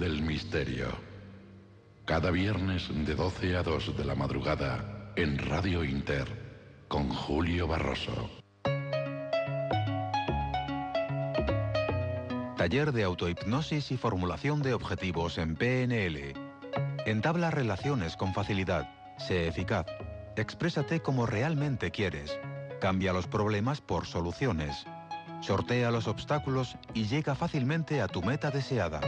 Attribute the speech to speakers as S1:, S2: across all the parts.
S1: Del misterio. Cada viernes de 12 a 2 de la madrugada en Radio Inter con Julio Barroso.
S2: Taller de autohipnosis y formulación de objetivos en PNL. Entabla relaciones con facilidad. Sé eficaz. Exprésate como realmente quieres. Cambia los problemas por soluciones. Sortea los obstáculos y llega fácilmente a tu meta deseada.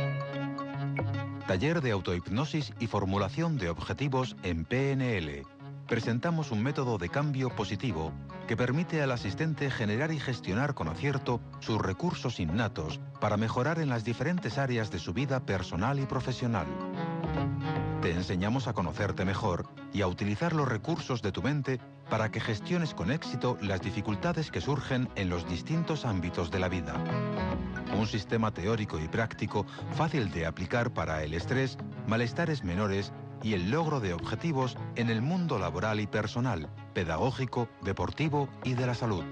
S2: Taller de autohipnosis y formulación de objetivos en PNL. Presentamos un método de cambio positivo que permite al asistente generar y gestionar con acierto sus recursos innatos para mejorar en las diferentes áreas de su vida personal y profesional. Te enseñamos a conocerte mejor y a utilizar los recursos de tu mente para que gestiones con éxito las dificultades que surgen en los distintos ámbitos de la vida. Un sistema teórico y práctico fácil de aplicar para el estrés, malestares menores y el logro de objetivos en el mundo laboral y personal, pedagógico, deportivo y de la salud.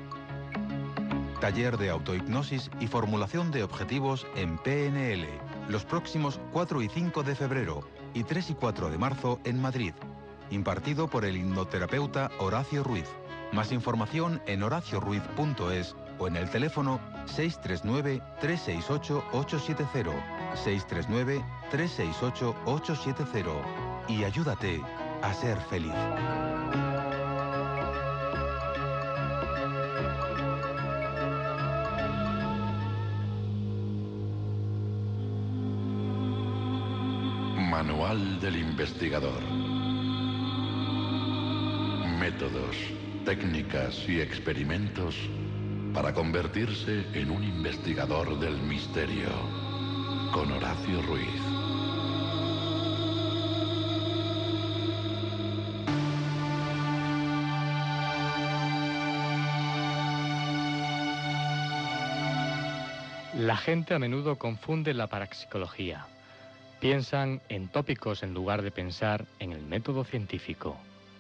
S2: Taller de autohipnosis y formulación de objetivos en PNL, los próximos 4 y 5 de febrero y 3 y 4 de marzo en Madrid, impartido por el hipnoterapeuta Horacio Ruiz. Más información en horacioruiz.es o en el teléfono 639-368-870, 639-368-870 y ayúdate a ser feliz.
S1: Manual del investigador. Métodos, técnicas y experimentos para convertirse en un investigador del misterio. Con Horacio Ruiz.
S3: La gente a menudo confunde la parapsicología. Piensan en tópicos en lugar de pensar en el método científico.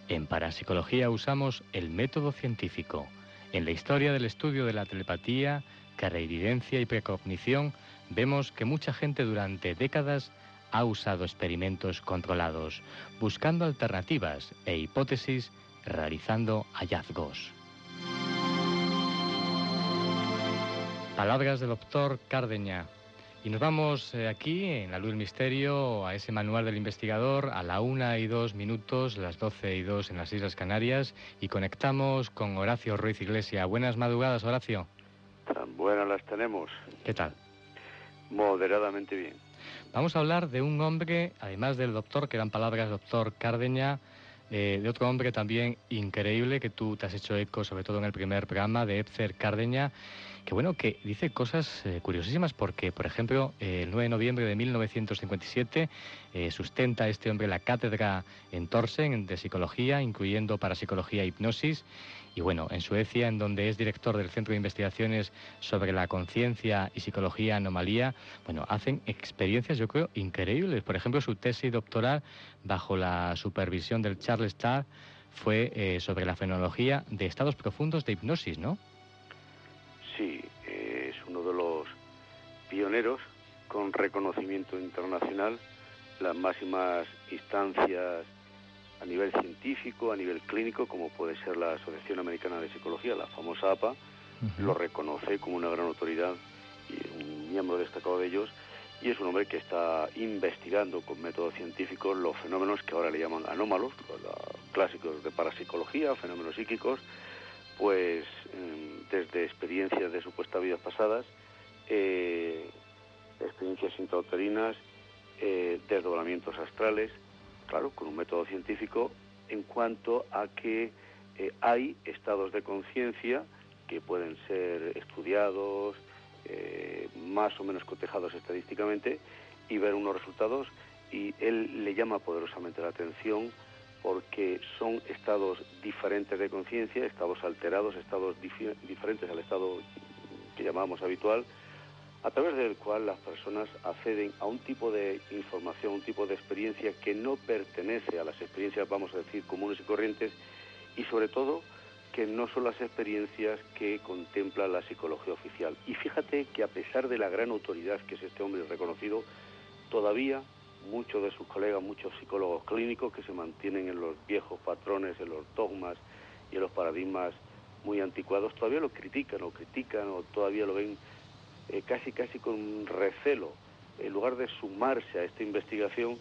S3: En parapsicología usamos el método científico. En la historia del estudio de la telepatía, clarividencia y precognición, vemos que mucha gente durante décadas ha usado experimentos controlados, buscando alternativas e hipótesis, realizando hallazgos. Palabras del doctor Cardeña. Y nos vamos eh, aquí, en la luz del misterio, a ese manual del investigador, a la una y dos minutos, las doce y dos en las Islas Canarias, y conectamos con Horacio Ruiz Iglesia. Buenas madrugadas, Horacio.
S4: Tan buenas las tenemos.
S3: ¿Qué tal?
S4: Moderadamente bien.
S3: Vamos a hablar de un hombre, además del doctor, que eran palabras doctor Cardeña, eh, de otro hombre también increíble que tú te has hecho eco, sobre todo en el primer programa, de Epzer Cardeña, que bueno, que dice cosas eh, curiosísimas porque, por ejemplo, eh, el 9 de noviembre de 1957 eh, sustenta este hombre la cátedra en Torsen de psicología, incluyendo parapsicología e hipnosis. Y bueno, en Suecia, en donde es director del Centro de Investigaciones sobre la Conciencia y Psicología Anomalía, bueno, hacen experiencias, yo creo, increíbles. Por ejemplo, su tesis doctoral, bajo la supervisión del Charles Starr, fue sobre la fenomenología de estados profundos de hipnosis, ¿no?
S4: Sí, es uno de los pioneros con reconocimiento internacional, las máximas instancias a nivel científico, a nivel clínico, como puede ser la Asociación Americana de Psicología, la famosa APA, lo reconoce como una gran autoridad y un miembro destacado de ellos, y es un hombre que está investigando con métodos científicos los fenómenos que ahora le llaman anómalos, los clásicos de parapsicología, fenómenos psíquicos, pues em, desde experiencias de supuestas vidas pasadas, eh, experiencias intrauterinas, eh, desdoblamientos astrales, claro, con un método científico en cuanto a que eh, hay estados de conciencia que pueden ser estudiados, más o menos cotejados estadísticamente y ver unos resultados y él le llama poderosamente la atención porque son estados diferentes de conciencia, estados alterados, estados diferentes al estado que llamamos habitual, a través del cual las personas acceden a un tipo de información, un tipo de experiencia que no pertenece a las experiencias, vamos a decir, comunes y corrientes, y sobre todo que no son las experiencias que contempla la psicología oficial. Y fíjate que a pesar de la gran autoridad que es este hombre reconocido, todavía muchos de sus colegas, muchos psicólogos clínicos que se mantienen en los viejos patrones, en los dogmas y en los paradigmas muy anticuados, todavía lo critican o critican o todavía lo ven eh, casi casi con recelo. En lugar de sumarse a esta investigación,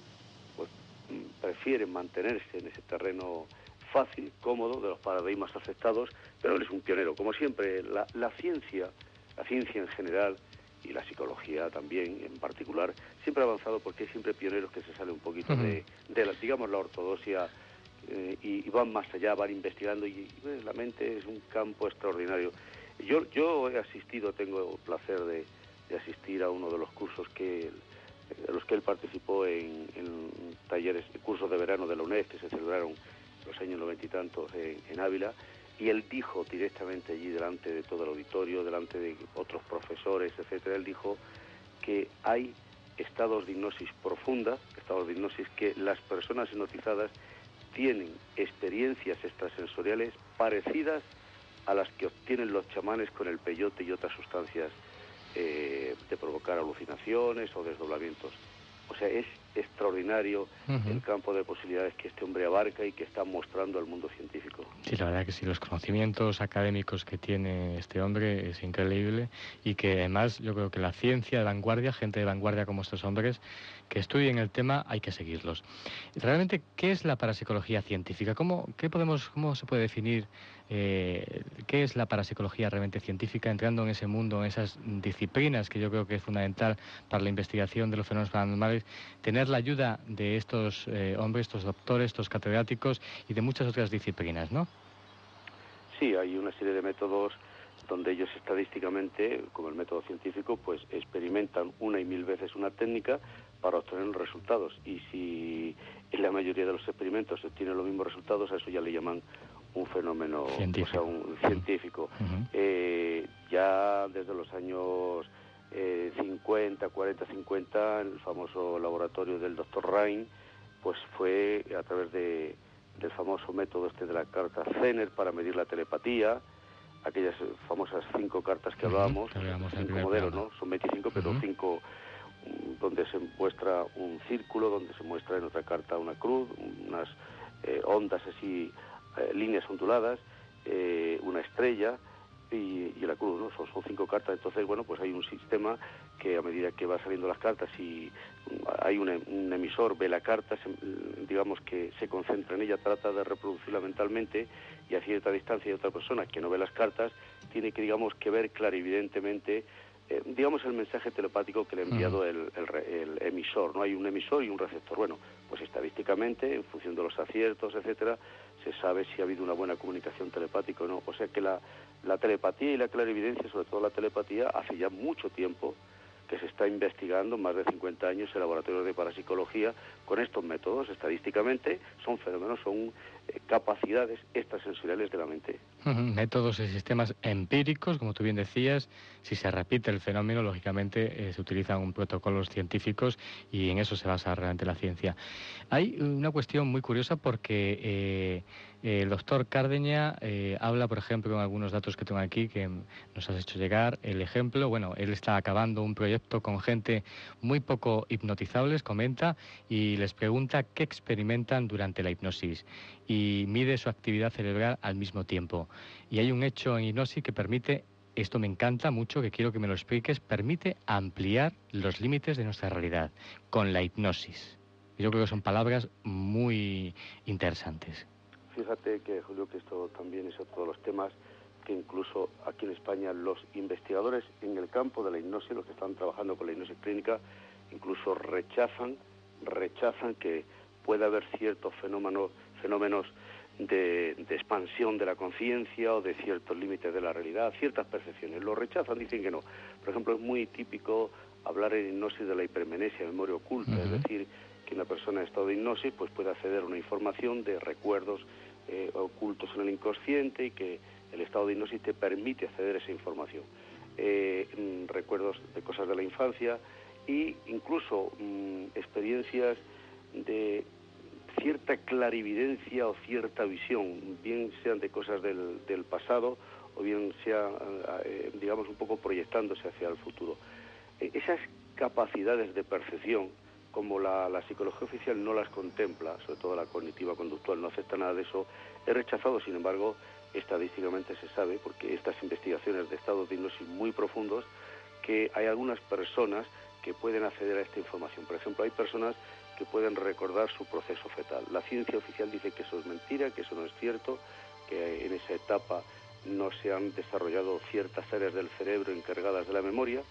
S4: pues mm, prefieren mantenerse en ese terreno fácil, cómodo, de los paradigmas aceptados, pero él es un pionero. Como siempre, la, ciencia, la ciencia en general y la psicología también en particular, siempre ha avanzado porque hay siempre pioneros que se salen un poquito de, la, digamos, la ortodoxia eh, y, van más allá, van investigando y, la mente es un campo extraordinario. Yo, yo he asistido, tengo el placer de, asistir a uno de los cursos que de los que él participó en, en talleres, cursos de verano de la UNED que se celebraron los años noventa y tantos en, Ávila, y él dijo directamente allí delante de todo el auditorio, delante de otros profesores, etcétera, él dijo que hay estados de hipnosis profunda, estados de hipnosis que las personas hipnotizadas tienen experiencias extrasensoriales parecidas a las que obtienen los chamanes con el peyote y otras sustancias eh, de provocar alucinaciones o desdoblamientos. O sea, es extraordinario el campo de posibilidades que este hombre abarca y que está mostrando al mundo científico.
S3: Sí, la verdad que sí, los conocimientos académicos que tiene este hombre es increíble y que además yo creo que la ciencia de vanguardia, gente de vanguardia como estos hombres que estudien el tema, hay que seguirlos. Realmente, ¿qué es la parapsicología científica? ¿Cómo, qué podemos, cómo se puede definir eh, qué es la parapsicología realmente científica entrando en ese mundo, en esas disciplinas que yo creo que es fundamental para la investigación de los fenómenos paranormales? Tener la ayuda de estos eh, hombres, estos doctores, estos catedráticos y de muchas otras disciplinas, ¿no?
S4: Sí, hay una serie de métodos donde ellos estadísticamente, como el método científico, pues experimentan una y mil veces una técnica para obtener resultados. Y si en la mayoría de los experimentos se obtienen los mismos resultados, a eso ya le llaman un fenómeno científico. O sea, un científico. Eh, ya desde los años 50, 40, 50, el famoso laboratorio del doctor Rhein, pues fue a través de, del famoso método este de la carta Zener para medir la telepatía, aquellas famosas cinco cartas que hablábamos, cinco modelos, ¿no? Son 25, pero cinco donde se muestra un círculo, donde se muestra en otra carta una cruz, unas eh, ondas así, eh, líneas onduladas, eh, una estrella, y, la cruz, ¿no? Son, cinco cartas, entonces, bueno, pues hay un sistema que a medida que va saliendo las cartas y hay un, emisor, ve la carta, digamos que se concentra en ella, trata de reproducirla mentalmente y a cierta distancia de otra persona que no ve las cartas, tiene que, digamos, que ver clarividentemente eh, digamos, el mensaje telepático que le ha enviado el, emisor. No hay un emisor y un receptor. Bueno, pues estadísticamente, en función de los aciertos, etcétera, se sabe si ha habido una buena comunicación telepática o no. O sea que la, la telepatía y la clarividencia, sobre todo la telepatía, hace ya mucho tiempo que se está investigando, más de 50 años, en laboratorios de parapsicología, con estos métodos. Estadísticamente son fenómenos, son capacidades extrasensoriales de la mente.
S3: Métodos y sistemas empíricos, como tú bien decías, si se repite el fenómeno, lógicamente eh, se utilizan protocolos científicos y en eso se basa realmente la ciencia. Hay una cuestión muy curiosa porque eh, el doctor Cardeña eh, habla, por ejemplo, con algunos datos que tengo aquí que nos has hecho llegar. El ejemplo, bueno, él está acabando un proyecto con gente muy poco hipnotizables, comenta, y les pregunta qué experimentan durante la hipnosis y mide su actividad cerebral al mismo tiempo. Y hay un hecho en hipnosis que permite esto me encanta mucho, que quiero que me lo expliques, permite ampliar los límites de nuestra realidad con la hipnosis. Yo creo que son palabras muy interesantes.
S4: Fíjate que, Julio, que esto también es otro de los temas que incluso aquí en España los investigadores en el campo de la hipnosis, los que están trabajando con la hipnosis clínica, incluso rechazan, rechazan que pueda haber ciertos fenómenos, fenómenos de, expansión de la conciencia o de ciertos límites de la realidad, ciertas percepciones. Lo rechazan, dicen que no. Por ejemplo, es muy típico hablar en hipnosis de la hipermenesia, memoria oculta, es decir, que una persona en estado de hipnosis pues puede acceder a una información de recuerdos eh, ocultos en el inconsciente y que el estado de hipnosis te permite acceder a esa información. Eh, mm, recuerdos de cosas de la infancia e incluso mm, experiencias de cierta clarividencia o cierta visión, bien sean de cosas del, pasado o bien sea, eh, digamos, un poco proyectándose hacia el futuro. E, esas capacidades de percepción, como la, la, psicología oficial no las contempla, sobre todo la cognitiva conductual no acepta nada de eso, es rechazado, sin embargo, estadísticamente se sabe, porque estas investigaciones de estados de hipnosis muy profundos, que hay algunas personas que pueden acceder a esta información. Por ejemplo, hay personas que pueden recordar su proceso fetal. La ciencia oficial dice que eso es mentira, que eso no es cierto, que en esa etapa no se han desarrollado ciertas áreas del cerebro encargadas de la memoria,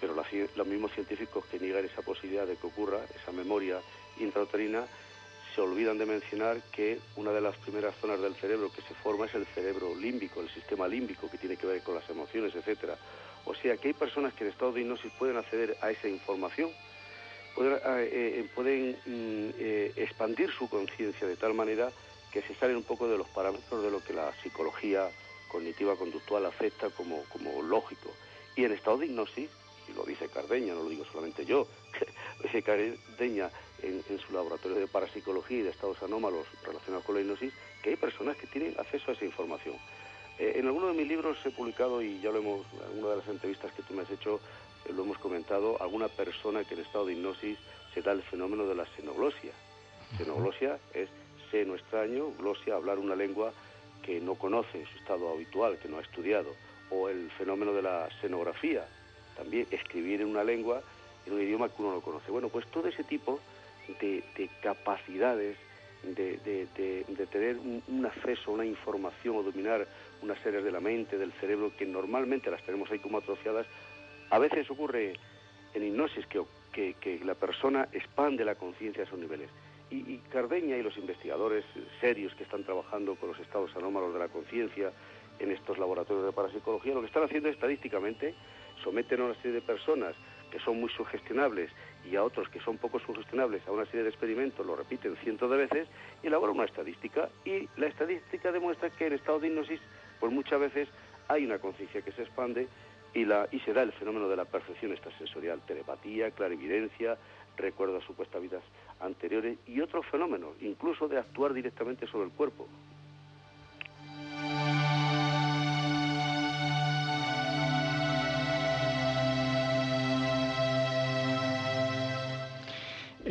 S4: pero los mismos científicos que niegan esa posibilidad de que ocurra, esa memoria intrauterina, se olvidan de mencionar que una de las primeras zonas del cerebro que se forma es el cerebro límbico, el sistema límbico que tiene que ver con las emociones, etcétera. O sea que hay personas que en estado de hipnosis pueden acceder a esa información pueden, eh, eh, mm, eh, expandir su conciencia de tal manera que se salen un poco de los parámetros de lo que la psicología cognitiva conductual acepta como, como lógico. Y en estado de hipnosis, y lo dice Cardeña, no lo digo solamente yo, dice Cardeña en, su laboratorio de parapsicología y de estados anómalos relacionados con la hipnosis, que hay personas que tienen acceso a esa información. en alguno de mis libros he publicado, y ya lo hemos, en alguna de las entrevistas que tú me has hecho, lo hemos comentado, alguna persona que en estado de hipnosis se da el fenómeno de la xenoglosia. Xenoglosia es seno extraño, glosia, hablar una lengua que no conoce en su estado habitual, que no ha estudiado, o el fenómeno de la xenografía, también escribir en una lengua, en un idioma que uno no conoce. Bueno, pues todo ese tipo de, capacidades, de, tener un, un, acceso a una información o dominar unas áreas de la mente, del cerebro, que normalmente las tenemos ahí como atrofiadas, a veces ocurre en hipnosis que, que, la persona expande la conciencia a esos niveles. Y, Cardeña y los investigadores serios que están trabajando con los estados anómalos de la conciencia en estos laboratorios de parapsicología, lo que están haciendo estadísticamente, someten a una serie de personas que son muy sugestionables y a otros que son poco sugestionables a una serie de experimentos, lo repiten cientos de veces, y elaboran una estadística. Y la estadística demuestra que en estado de hipnosis, pues muchas veces hay una conciencia que se expande y, la, y se da el fenómeno de la percepción extrasensorial, telepatía, clarividencia, recuerdo a supuestas vidas anteriores y otros fenómenos, incluso de actuar directamente sobre el cuerpo.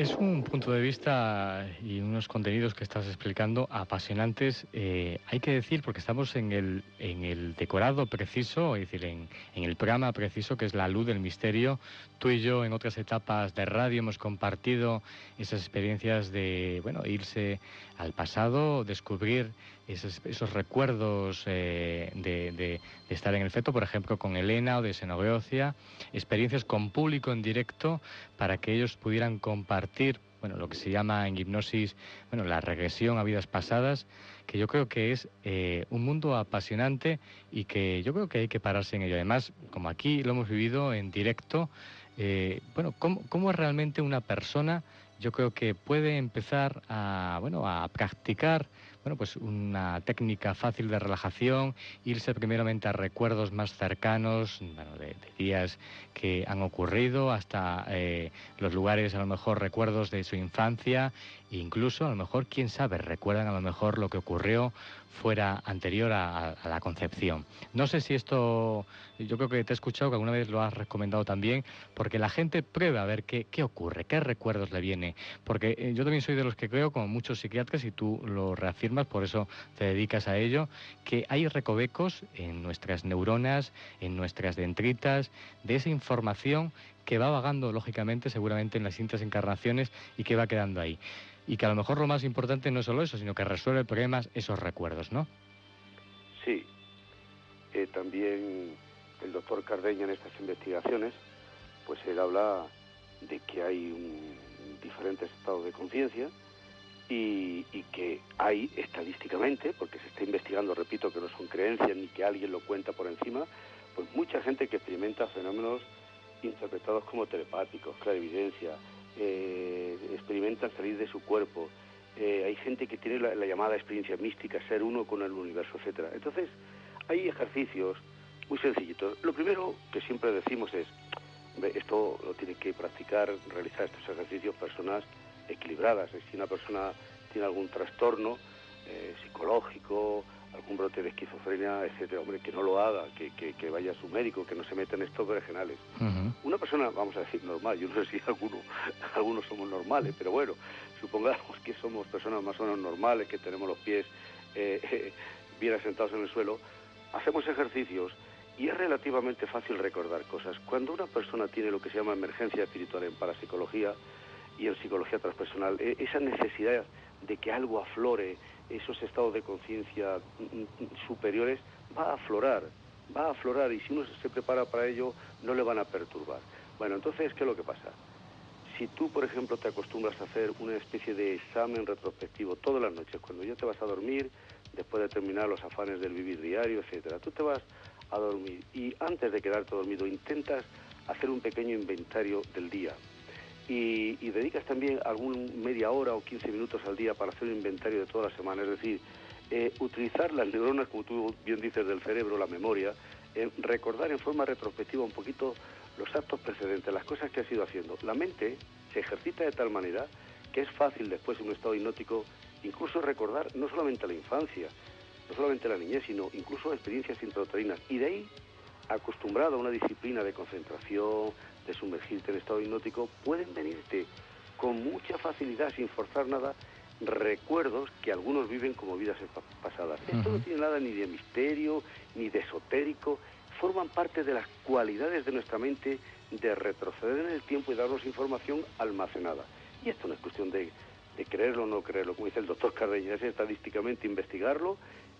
S3: Es un punto de vista y unos contenidos que estás explicando apasionantes. Eh, hay que decir, porque estamos en el, en el decorado preciso, es decir, en, en, el programa preciso que es la luz del misterio. Tú y yo en otras etapas de radio hemos compartido esas experiencias de bueno, irse al pasado, descubrir esos, recuerdos eh, de, estar en el feto, por ejemplo, con Elena o de Xenogeocia, experiencias con público en directo para que ellos pudieran compartir bueno, lo que se llama en hipnosis, bueno, la regresión a vidas pasadas, que yo creo que es eh, un mundo apasionante y que yo creo que hay que pararse en ello. Además, como aquí lo hemos vivido en directo, eh, bueno, ¿cómo, ¿cómo, es realmente una persona? Yo creo que puede empezar a, bueno, a practicar bueno, pues una técnica fácil de relajación, irse primeramente a recuerdos más cercanos, bueno, de, días que han ocurrido, hasta eh, los lugares, a lo mejor recuerdos de su infancia, incluso, a lo mejor, quién sabe, recuerdan a lo mejor lo que ocurrió fuera anterior a, la concepción. No sé si esto, yo creo que te he escuchado que alguna vez lo has recomendado también, porque la gente prueba a ver qué, qué ocurre, qué recuerdos le viene, porque eh, yo también soy de los que creo, como muchos psiquiatras, y tú lo reafirmas, afirmas, por eso te dedicas a ello, que hay recovecos en nuestras neuronas, en nuestras dendritas, de esa información que va vagando, lógicamente, seguramente en las distintas encarnaciones y que va quedando ahí. Y que a lo mejor lo más importante no es solo eso, sino que resuelve problemas esos recuerdos, ¿no?
S4: Sí. Eh, también el doctor Cardeña en estas investigaciones, pues él habla de que hay diferentes estados de conciencia y, que hay estadísticamente, porque se está investigando, repito, que no son creencias ni que alguien lo cuenta por encima, pues mucha gente que experimenta fenómenos interpretados como telepáticos, clarividencia, eh, experimentan salir de su cuerpo, eh, hay gente que tiene la, llamada experiencia mística, ser uno con el universo, etcétera. Entonces, hay ejercicios muy sencillitos. Lo primero que siempre decimos es, esto lo tiene que practicar, realizar estos ejercicios personas equilibradas. Si una persona tiene algún trastorno eh, psicológico, algún brote de esquizofrenia, etcétera, hombre, que no lo haga, que, vaya a su médico, que no se meta en estos regionales. Una persona, vamos a decir, normal, yo no sé si alguno, algunos somos normales, pero bueno, supongamos que somos personas más o menos normales, que tenemos los pies eh, bien asentados en el suelo, hacemos ejercicios y es relativamente fácil recordar cosas. Cuando una persona tiene lo que se llama emergencia espiritual en parapsicología y en psicología transpersonal, e, esa necesidad de que algo aflore, esos estados de conciencia mm, mm, superiores, va a aflorar, va a aflorar y si uno se prepara para ello, no le van a perturbar. Bueno, entonces, ¿qué es lo que pasa? Si tú, por ejemplo, te acostumbras a hacer una especie de examen retrospectivo todas las noches, cuando ya te vas a dormir, después de terminar los afanes del vivir diario, etcétera, tú te vas a dormir y antes de quedarte dormido intentas hacer un pequeño inventario del día, y, dedicas también algún media hora o 15 minutos al día para hacer un inventario de toda la semana, es decir, eh, utilizar las neuronas, como tú bien dices, del cerebro, la memoria, recordar en forma retrospectiva un poquito los actos precedentes, las cosas que has ido haciendo. La mente se ejercita de tal manera que es fácil después en un estado hipnótico incluso recordar no solamente la infancia, no solamente la niñez, sino incluso experiencias intrauterinas. Y de ahí, acostumbrado a una disciplina de concentración, de sumergirte en estado hipnótico, pueden venirte con mucha facilidad, sin forzar nada, recuerdos que algunos viven como vidas pasadas. Esto no tiene nada ni de misterio, ni de esotérico, forman parte de las cualidades de nuestra mente de retroceder en el tiempo y darnos información almacenada. Y esto no es cuestión de, creerlo o no creerlo, como dice el doctor Cardeña, es estadísticamente investigarlo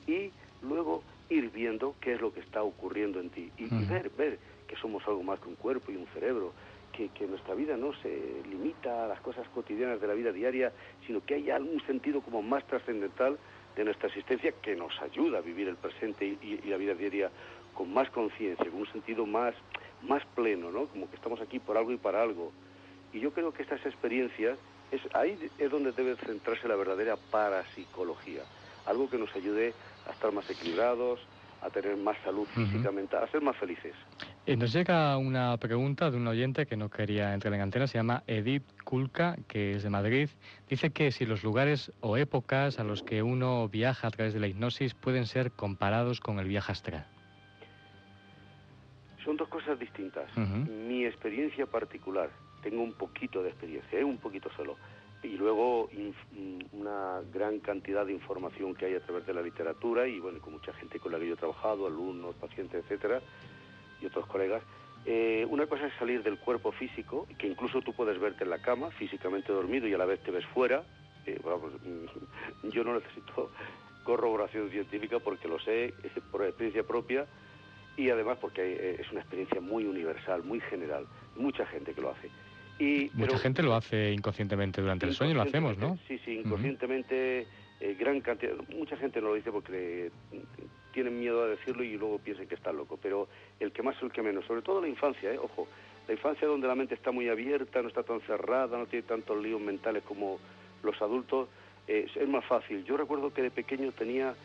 S4: y luego ir viendo qué es lo que está ocurriendo en ti y, y ver, ver que somos algo más que un cuerpo y un cerebro, que, nuestra vida no se limita a las cosas cotidianas de la vida diaria, sino que hay algún sentido como más trascendental de nuestra existencia que nos ayuda a vivir el presente y, la vida diaria con más conciencia, con un sentido más, más pleno, ¿no? Como que estamos aquí por algo y para algo. Y yo creo que estas experiencias, es, ahí es donde debe centrarse la verdadera parapsicología, algo que nos ayude a estar más equilibrados, a tener más salud física, mental, a ser más felices.
S3: Eh, nos llega una pregunta de un oyente que no quería entrar en antena, se llama Edith Kulka, que es de Madrid. Dice que si los lugares o épocas a los que uno viaja a través de la hipnosis pueden ser comparados con el viaje astral.
S4: Son dos cosas distintas. Mi experiencia particular, tengo un poquito de experiencia, ¿eh? un poquito solo, y luego una gran cantidad de información que hay a través de la literatura y bueno, con mucha gente con la que yo he trabajado, alumnos, pacientes, etcétera, y otros colegas. Eh, una cosa es salir del cuerpo físico, que incluso tú puedes verte en la cama, físicamente dormido y a la vez te ves fuera. Eh, yo no necesito corroboración científica porque lo sé por experiencia propia y además porque eh, es una experiencia muy universal, muy general, mucha gente que lo hace.
S3: Mucha gente lo hace inconscientemente durante el sueño, lo hacemos, ¿no?
S4: Sí, sí, inconscientemente, eh, gran cantidad, mucha gente no lo dice porque tienen miedo a decirlo y luego piensan que está loco, pero el que más o el que menos, sobre todo la infancia, ¿eh? ojo, la infancia donde la mente está muy abierta, no está tan cerrada, no tiene tantos líos mentales como los adultos, eh, es más fácil. Yo recuerdo que de pequeño tenía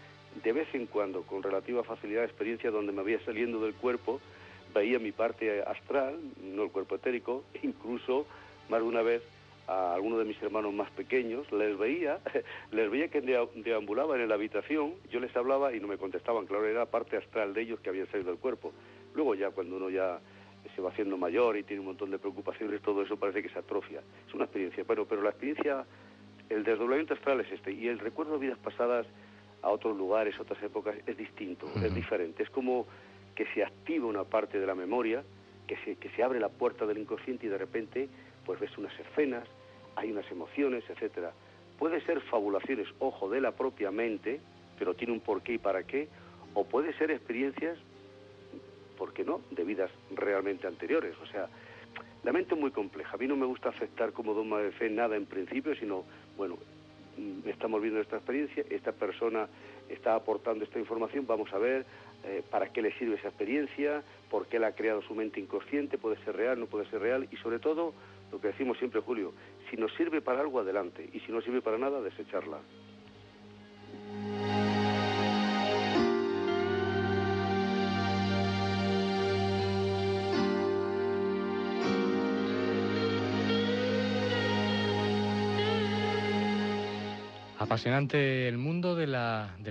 S4: de vez en cuando, con relativa facilidad, experiencia donde me había saliendo del cuerpo, veía mi parte astral, no el cuerpo etérico, incluso más de una vez a algunos de mis hermanos más pequeños, les veía, les veía que deambulaban en la habitación, yo les hablaba y no me contestaban, claro, era parte astral de ellos que habían salido del cuerpo. Luego ya cuando uno ya se va haciendo mayor y tiene un montón de preocupaciones, todo eso parece que se atrofia. Es una experiencia, bueno, pero la experiencia El desdoblamiento astral es este, y el recuerdo de vidas pasadas a otros lugares, otras épocas, es distinto, es diferente. Es como que se activa una parte de la memoria, que se, que se abre la puerta del inconsciente y de repente pues ves unas escenas, hay unas emociones, etcétera. Puede ser fabulaciones, ojo, de la propia mente, pero tiene un porqué y para qué, o puede ser experiencias, ¿por qué no?, de vidas realmente anteriores. O sea, la mente es muy compleja. A mí no me gusta aceptar como dogma de fe nada en principio, sino, bueno, mm, estamos viendo esta experiencia, esta persona está aportando esta información, vamos a ver eh, para qué le sirve esa experiencia, por qué la ha creado su mente inconsciente, puede ser real, no puede ser real, y sobre todo, lo que decimos siempre, Julio, si nos sirve para algo, adelante, y si no sirve para nada, desecharla.
S3: Apasionante el mundo del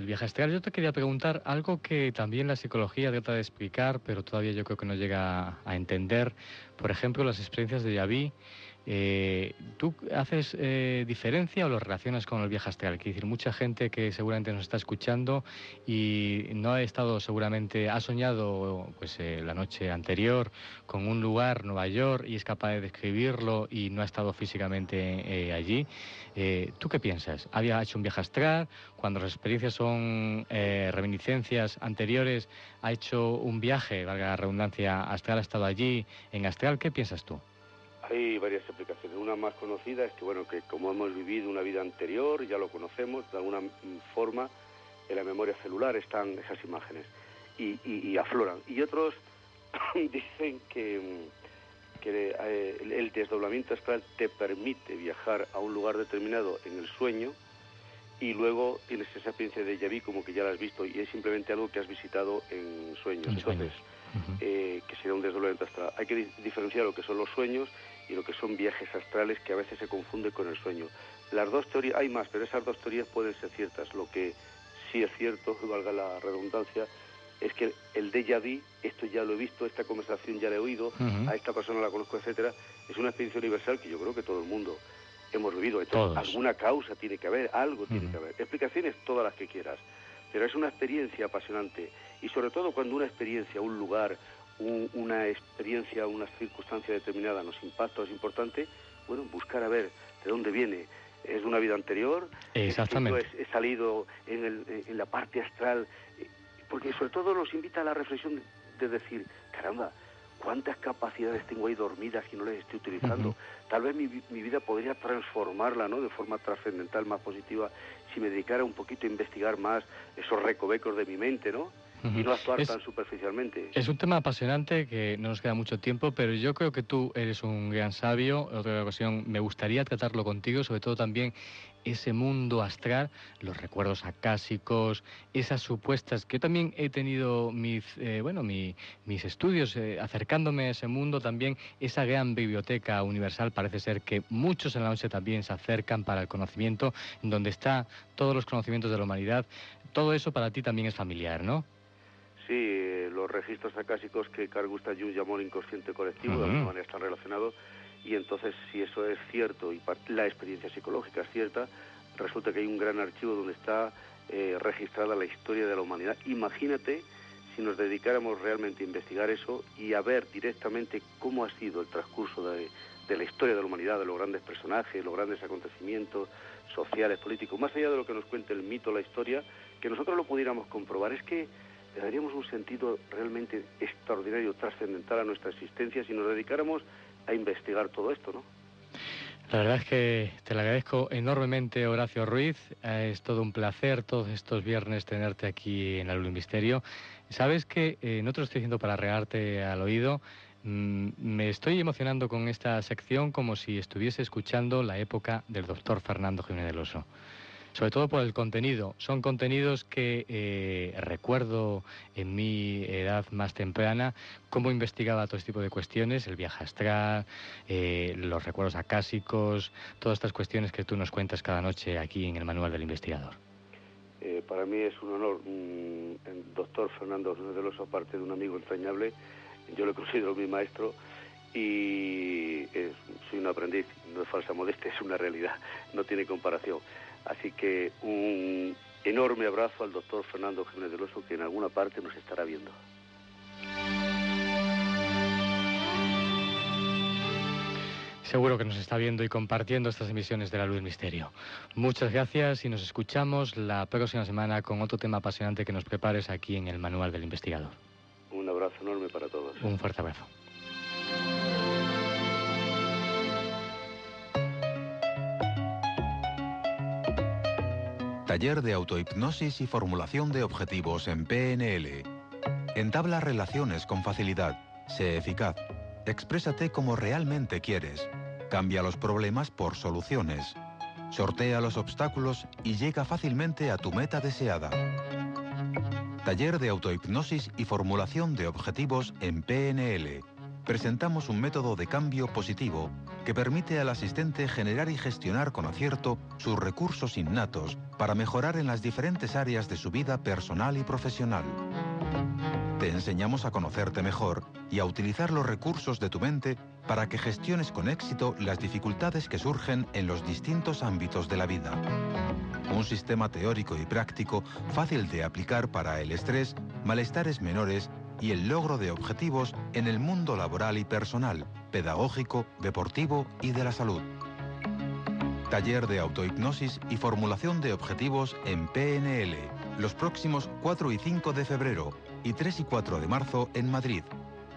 S3: viaje astral. Yo te quería preguntar algo que también la psicología trata de explicar, pero todavía yo creo que no llega a entender. Por ejemplo, las experiencias de Yaví eh, ¿Tú haces eh, diferencia o lo relacionas con el viaje astral? Quiere decir, mucha gente que seguramente nos está escuchando y no ha estado seguramente, ha soñado pues eh, la noche anterior con un lugar, Nueva York, y es capaz de describirlo y no ha estado físicamente allí. ¿Tú qué piensas? ¿Había hecho un viaje astral? Cuando las experiencias son reminiscencias anteriores, ha hecho un viaje, valga la redundancia, astral, ha estado allí en astral. ¿Qué piensas tú?
S4: Hay varias explicaciones. Una más conocida es que, bueno, que como hemos vivido una vida anterior, ya lo conocemos, de alguna forma en la memoria celular están esas imágenes y, afloran. Y otros dicen que, que eh, el desdoblamiento astral te permite viajar a un lugar determinado en el sueño y luego tienes esa experiencia de déjà como que ya la has visto y es simplemente algo que has visitado en sueños. Entonces, eh, que sería un desdoblamiento astral. Hay que diferenciar lo que son los sueños y lo que son viajes astrales que a veces se confunde con el sueño. Las dos teorías, hay más, pero esas dos teorías pueden ser ciertas. Lo que sí es cierto, valga la redundancia, es que el déjà vu, esto ya lo he visto, esta conversación ya la he oído, a esta persona la conozco, etcétera, es una experiencia universal que yo creo que todo el mundo hemos vivido. alguna causa tiene que haber, algo tiene que haber. Explicaciones todas las que quieras, pero es una experiencia apasionante y sobre todo cuando una experiencia, un lugar, una experiencia, una circunstancia determinada nos impacta, es importante, bueno, buscar a ver de dónde viene. ¿Es una vida anterior?
S3: Exactamente.
S4: He salido en, en la parte astral, porque sobre todo nos invita a la reflexión de decir, caramba, cuántas capacidades tengo ahí dormidas y no las estoy utilizando. Tal vez mi, mi, vida podría transformarla ¿no? de forma trascendental, más positiva, si me dedicara un poquito a investigar más esos recovecos de mi mente, ¿no? Y no actuar tan superficialmente.
S3: Es un tema apasionante que no nos queda mucho tiempo, pero yo creo que tú eres un gran sabio. En otra ocasión me gustaría tratarlo contigo, sobre todo también ese mundo astral, los recuerdos acásicos, esas supuestas, que yo también he tenido mis, eh, bueno, mis estudios eh, acercándome a ese mundo, también esa gran biblioteca universal, parece ser que muchos en la noche también se acercan para el conocimiento, donde está todos los conocimientos de la humanidad. Todo eso para ti también es familiar, ¿no?
S4: Sí, los registros acásicos que Carl Gustav Jung llamó el inconsciente colectivo, de alguna manera están relacionados, y entonces si eso es cierto y la experiencia psicológica es cierta, resulta que hay un gran archivo donde está eh, registrada la historia de la humanidad. Imagínate si nos dedicáramos realmente a investigar eso y a ver directamente cómo ha sido el transcurso de, de la historia de la humanidad, de los grandes personajes, los grandes acontecimientos sociales, políticos, más allá de lo que nos cuente el mito, la historia, que nosotros lo pudiéramos comprobar. Es que le daríamos un sentido realmente extraordinario, trascendental a nuestra existencia si nos dedicáramos a investigar todo esto, ¿no?
S3: La verdad es que te lo agradezco enormemente, Horacio Ruiz. Eh, es todo un placer todos estos viernes tenerte aquí en la Luz Misterio. Sabes que eh, no te lo estoy diciendo para regarte al oído. Mm, me estoy emocionando con esta sección como si estuviese escuchando la época del doctor Fernando Jiménez del Oso sobre todo por el contenido. Son contenidos que eh, recuerdo en mi edad más temprana, cómo investigaba todo este tipo de cuestiones, el viaje astral, eh, los recuerdos acásicos, todas estas cuestiones que tú nos cuentas cada noche aquí en el Manual del Investigador.
S4: Eh, para mí es un honor, mm, doctor Fernando de los aparte de un amigo entrañable, yo lo considero mi maestro y soy un aprendiz, no es falsa modestia, es una realidad, no tiene comparación. Así que un enorme abrazo al doctor Fernando Jiménez del Oso, que en alguna parte nos estará viendo.
S3: Seguro que nos está viendo y compartiendo estas emisiones de La Luz Misterio. Muchas gracias y nos escuchamos la próxima semana con otro tema apasionante que nos prepares aquí en el Manual del Investigador.
S4: Un abrazo enorme para todos.
S3: Un fuerte abrazo.
S2: Taller de autohipnosis y formulación de objetivos en PNL. Entabla relaciones con facilidad. Sé eficaz. Exprésate como realmente quieres. Cambia los problemas por soluciones. Sortea los obstáculos y llega fácilmente a tu meta deseada. Taller de autohipnosis y formulación de objetivos en PNL presentamos un método de cambio positivo que permite al asistente generar y gestionar con acierto sus recursos innatos para mejorar en las diferentes áreas de su vida personal y profesional. Te enseñamos a conocerte mejor y a utilizar los recursos de tu mente para que gestiones con éxito las dificultades que surgen en los distintos ámbitos de la vida. Un sistema teórico y práctico fácil de aplicar para el estrés, malestares menores y el logro de objetivos en el mundo laboral y personal, pedagógico, deportivo y de la salud. Taller de autohipnosis y formulación de objetivos en PNL, los próximos 4 y 5 de febrero y 3 y 4 de marzo en Madrid,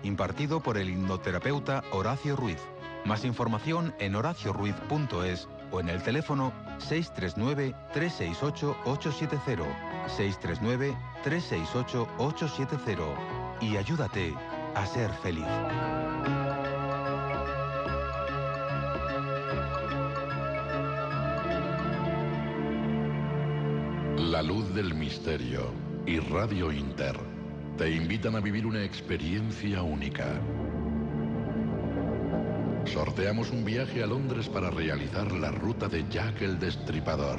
S2: impartido por el hipnoterapeuta Horacio Ruiz. Más información en horacioruiz.es o en el teléfono 639-368-870, 639-368-870 y ayúdate a ser feliz.
S1: La luz del misterio y Radio Inter te invitan a vivir una experiencia única. Sorteamos un viaje a Londres para realizar la ruta de Jack el Destripador.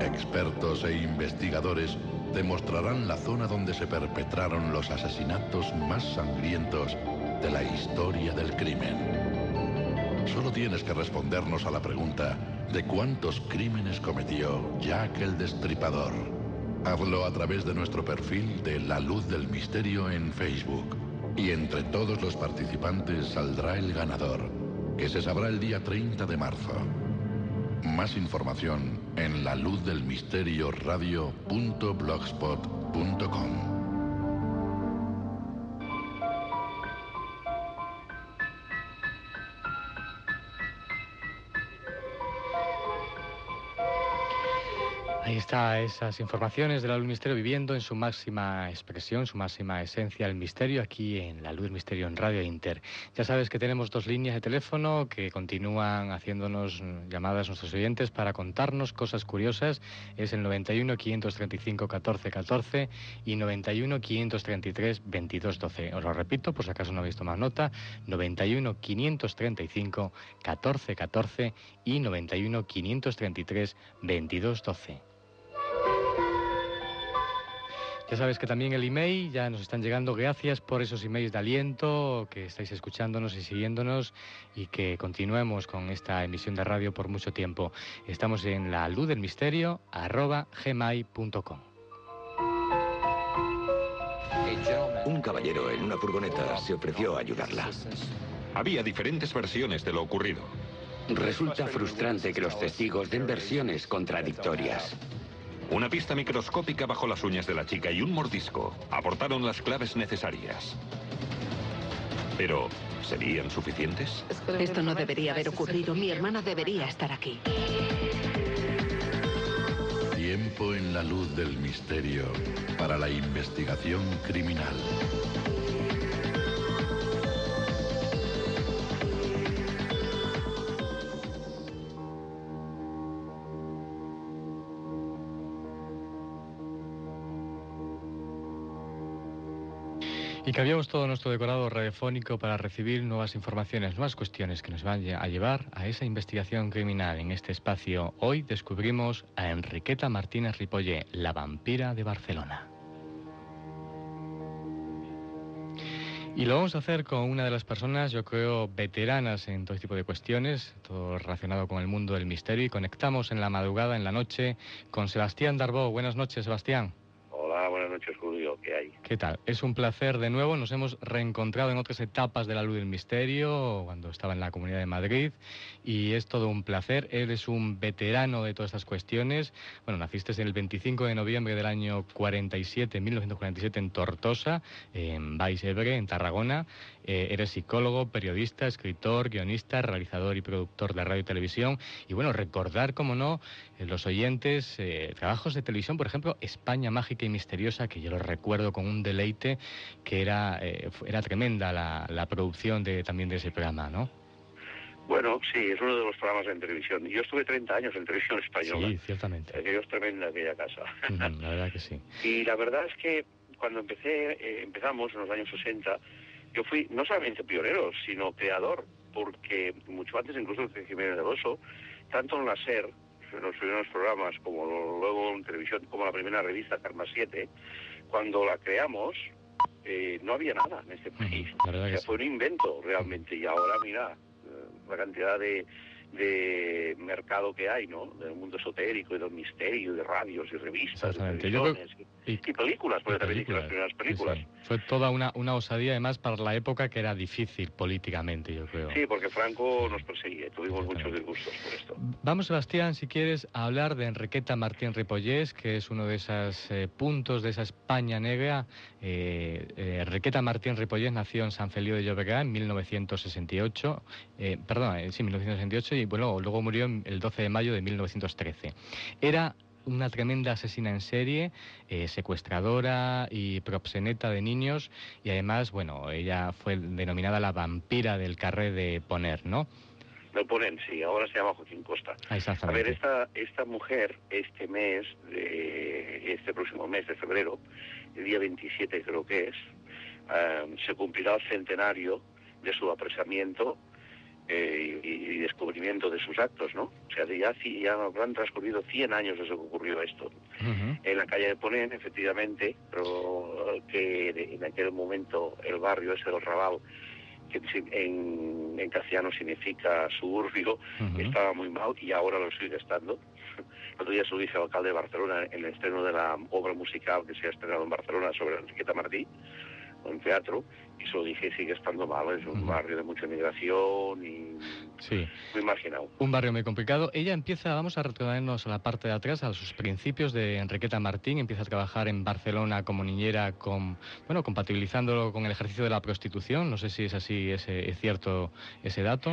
S1: Expertos e investigadores demostrarán la zona donde se perpetraron los asesinatos más sangrientos de la historia del crimen. Solo tienes que respondernos a la pregunta de cuántos crímenes cometió Jack el Destripador. Hazlo a través de nuestro perfil de La Luz del Misterio en Facebook. Y entre todos los participantes saldrá el ganador, que se sabrá el día 30 de marzo. Más información en la luz del misterio radio.blogspot.com.
S3: está esas informaciones de la Luz Misterio viviendo en su máxima expresión, su máxima esencia, el misterio aquí en la Luz Misterio en Radio Inter. Ya sabes que tenemos dos líneas de teléfono que continúan haciéndonos llamadas nuestros oyentes para contarnos cosas curiosas. Es el 91 535 14 14 y 91 533 22 12. Os lo repito por si acaso no habéis tomado nota. 91 535 14 14 y 91 533 22 12. Ya sabes que también el email ya nos están llegando. Gracias por esos emails de aliento, que estáis escuchándonos y siguiéndonos y que continuemos con esta emisión de radio por mucho tiempo. Estamos en la luz del misterio arroba gmail.com.
S5: Un caballero en una furgoneta se ofreció a ayudarla.
S6: Había diferentes versiones de lo ocurrido.
S5: Resulta frustrante que los testigos den versiones contradictorias.
S6: Una pista microscópica bajo las uñas de la chica y un mordisco aportaron las claves necesarias. Pero, ¿serían suficientes?
S7: Esto no debería haber ocurrido. Mi hermana debería estar aquí.
S1: Tiempo en la luz del misterio para la investigación criminal.
S3: Y cambiamos todo nuestro decorado radiofónico para recibir nuevas informaciones, nuevas cuestiones que nos van a llevar a esa investigación criminal. En este espacio hoy descubrimos a Enriqueta Martínez Ripollé, la vampira de Barcelona. Y lo vamos a hacer con una de las personas, yo creo, veteranas en todo tipo de cuestiones, todo relacionado con el mundo del misterio. Y conectamos en la madrugada, en la noche, con Sebastián Darbó. Buenas noches, Sebastián.
S8: Hola, buenas noches, Julio. ¿Qué
S3: tal? Es un placer de nuevo. Nos hemos reencontrado en otras etapas de la luz del misterio, cuando estaba en la Comunidad de Madrid, y es todo un placer. Él es un veterano de todas estas cuestiones. Bueno, naciste el 25 de noviembre del año 47, 1947, en Tortosa, en Baix-Ebre, en Tarragona. Eh, eres psicólogo, periodista, escritor, guionista, realizador y productor de radio y televisión. Y bueno, recordar, como no, los oyentes, eh, trabajos de televisión, por ejemplo, España Mágica y Misteriosa, que yo lo recuerdo con un deleite, que era, era tremenda la, la producción de, también de ese programa, ¿no?
S8: Bueno, sí, es uno de los programas en televisión. Yo estuve 30 años en televisión española.
S3: Sí, ciertamente.
S8: Aquello es tremenda aquella casa.
S3: la verdad que sí.
S8: Y la verdad es que cuando empecé, empezamos en los años 60, yo fui no solamente pionero, sino creador, porque mucho antes incluso de Jiménez del Oso, tanto en la SER, en los primeros programas, como luego en televisión, como la primera revista, Karma 7, cuando la creamos, eh, no había nada en este país.
S3: o sea,
S8: fue un invento realmente, y ahora mira, eh, la cantidad de de mercado que hay, ¿no? Del mundo esotérico y del misterio, de radios y revistas, y, películas, porque también las primeras películas.
S3: Fue toda una, una osadía, además, para la época que era difícil políticamente, yo creo.
S8: Sí, porque Franco nos perseguía, tuvimos muchos disgustos por esto.
S3: Vamos, Sebastián, si quieres, a hablar de Enriqueta Martín Ripollés, que es uno de esos eh, puntos de esa España negra. Eh, eh, Enriqueta Martín Ripollés nació en San Feliu de Llobregat en 1968, perdón, sí, 1968, y bueno, luego murió el 12 de mayo de 1913. Era una tremenda asesina en serie, eh, secuestradora y proxeneta de niños y además, bueno, ella fue denominada la vampira del carré de Poner, ¿no?
S8: De Poner, sí, ahora se llama Joaquín Costa.
S3: Ah,
S8: a ver, esta, esta mujer, este mes, de, este próximo mes de febrero, el día 27 creo que es, eh, se cumplirá el centenario de su apresamiento eh, y, descubrimiento de sus actos, ¿no? O sea, ya, ya habrán transcurrido 100 años desde que ocurrió esto. En la calle de Ponén, efectivamente, pero que en aquel momento el barrio ese del Raval, que en, castellano significa suburbio, estaba muy mal y ahora lo sigue estando. El otro día se lo dije al alcalde de Barcelona en el estreno de la obra musical que se ha estrenado en Barcelona sobre Enriqueta Martí, en teatro, y se lo dije, sigue estando mal, es un barrio de mucha inmigración y
S3: sí.
S8: muy marginado.
S3: Un barrio muy complicado. Ella empieza, vamos a retornarnos a la parte de atrás, a sus principios de Enriqueta Martín, empieza a trabajar en Barcelona como niñera, con, bueno, compatibilizándolo con el ejercicio de la prostitución, no sé si es así, ese, es cierto ese dato.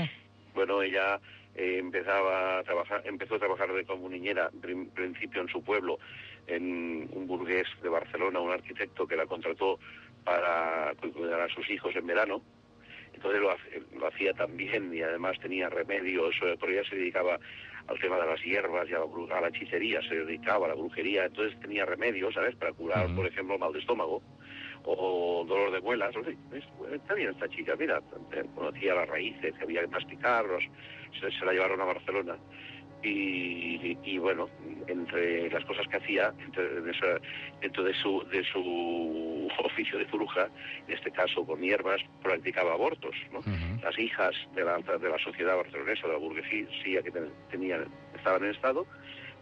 S8: Bueno, ella eh, empezaba a trabajar, empezó a trabajar de como niñera, en principio en su pueblo, en un burgués de Barcelona, un arquitecto que la contrató para cuidar a sus hijos en verano. Entonces lo, hacía también y además tenía remedios, porque ella se dedicaba al tema de las hierbas y a la, a la hechicería, se dedicaba a la brujería, entonces tenía remedios, ¿sabes?, para curar, por ejemplo, mal de estómago o dolor de muelas. está bien esta chica, mira, conocía las raíces que había que masticarlos, se la llevaron a Barcelona y, bueno, entre las cosas que hacía, dentro de su, de su oficio de bruja, en este caso con hierbas, practicaba abortos. Las hijas de la, de la sociedad barcelonesa, de la burguesía que tenían, estaban en estado,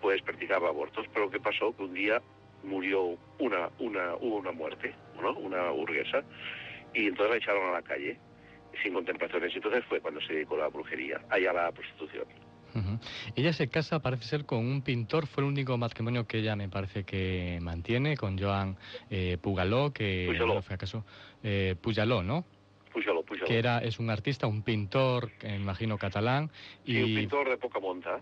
S8: pues practicaba abortos. Pero ¿qué pasó? Que un día murió una, una, hubo una muerte, ¿no? una burguesa, y entonces la echaron a la calle sin contemplaciones. Y entonces fue cuando se dedicó a la brujería, allá a la prostitución.
S3: Ella se casa, parece ser, con un pintor. Fue el único matrimonio que ella me parece que mantiene, con Joan eh, Pugaló, que
S8: Pujaló.
S3: fue acaso eh, Pujaló, ¿no?
S8: Pujaló, Pujaló.
S3: Que era, es un artista, un pintor, imagino, catalán.
S8: Y, un pintor de poca monta.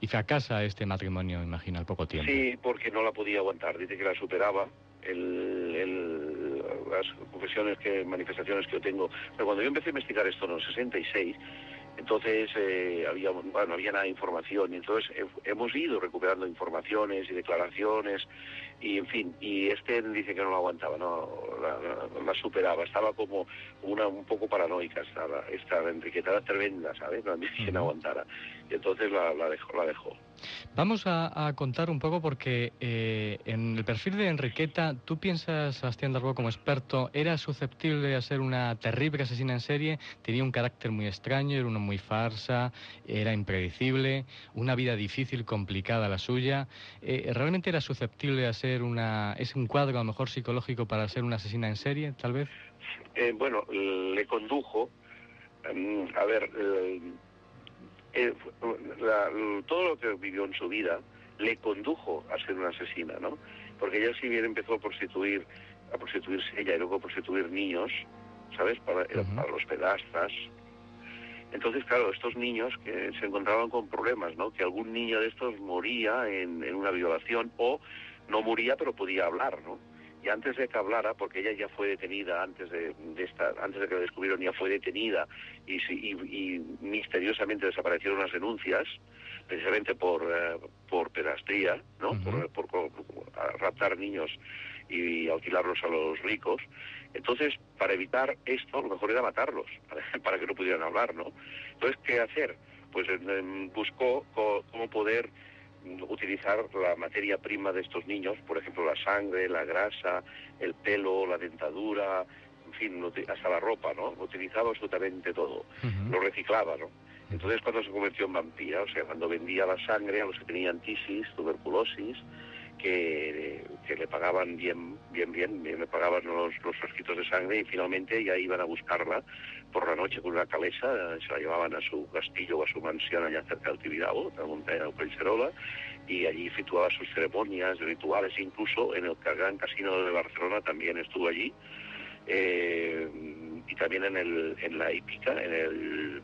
S3: Y fracasa este matrimonio, imagino, al poco tiempo.
S8: Sí, porque no la podía aguantar. Dice que la superaba. El, las confesiones, que manifestaciones que yo tengo. Pero cuando yo empecé a investigar esto en los 66, Entonces, eh, había, bueno, había nada de información entonces eh, hemos ido recuperando informaciones y declaraciones y, en fin, y este dice que no lo aguantaba, no la, superaba, estaba como una un poco paranoica, estaba, esta Enriqueta era tremenda, ¿sabes? No que no aguantara. Y entonces la, dejó, la dejó.
S3: Vamos a, contar un poco porque eh, en el perfil de Enriqueta, ¿tú piensas, Sebastián Darbo, como experto, era susceptible a ser una terrible asesina en serie? Tenía un carácter muy extraño, era una muy farsa, era impredecible, una vida difícil, complicada la suya. Eh, ¿Realmente era susceptible a ser una... es un cuadro a lo mejor psicológico para ser una asesina en serie, tal vez?
S8: Eh, bueno, le condujo, mm, a ver, eh, todo lo que vivió en su vida le condujo a ser una asesina, ¿no? Porque ella si bien empezó a prostituir, a prostituirse ella y luego a prostituir niños, ¿sabes? Para, para los pedastras. Entonces, claro, estos niños que se encontraban con problemas, ¿no? Que algún niño de estos moría en, en una violación o no moría pero podía hablar, ¿no? y antes de que hablara, porque ella ya fue detenida antes de, antes de que lo descubrieron, ya fue detenida y, misteriosamente desaparecieron las denuncias, precisamente por, eh, por pedastría, ¿no? por, raptar niños y alquilarlos a los ricos. Entonces, para evitar esto, lo mejor era matarlos, para que no pudieran hablar, ¿no? Entonces, ¿qué hacer? Pues buscó cómo poder utilizar la materia prima de estos niños, por ejemplo la sangre, la grasa, el pelo, la dentadura, en fin, hasta la ropa, ¿no? Utilizaba absolutamente todo, lo reciclaba, ¿no? Entonces cuando se convirtió en vampira, o sea, cuando vendía la sangre a los que tenían tisis, tuberculosis, que, le pagaban bien, bien, bien, le pagaban los, los frasquitos de sangre y finalmente ya iban a buscarla por la noche con una calesa, se la llevaban a su castillo o a su mansión allá cerca del Tibidabo, en la montaña de Collserola, y allí efectuaba sus ceremonias, rituales, incluso en el Gran Casino de Barcelona también estuvo allí. Eh, y también en, el, en la hípica, en el,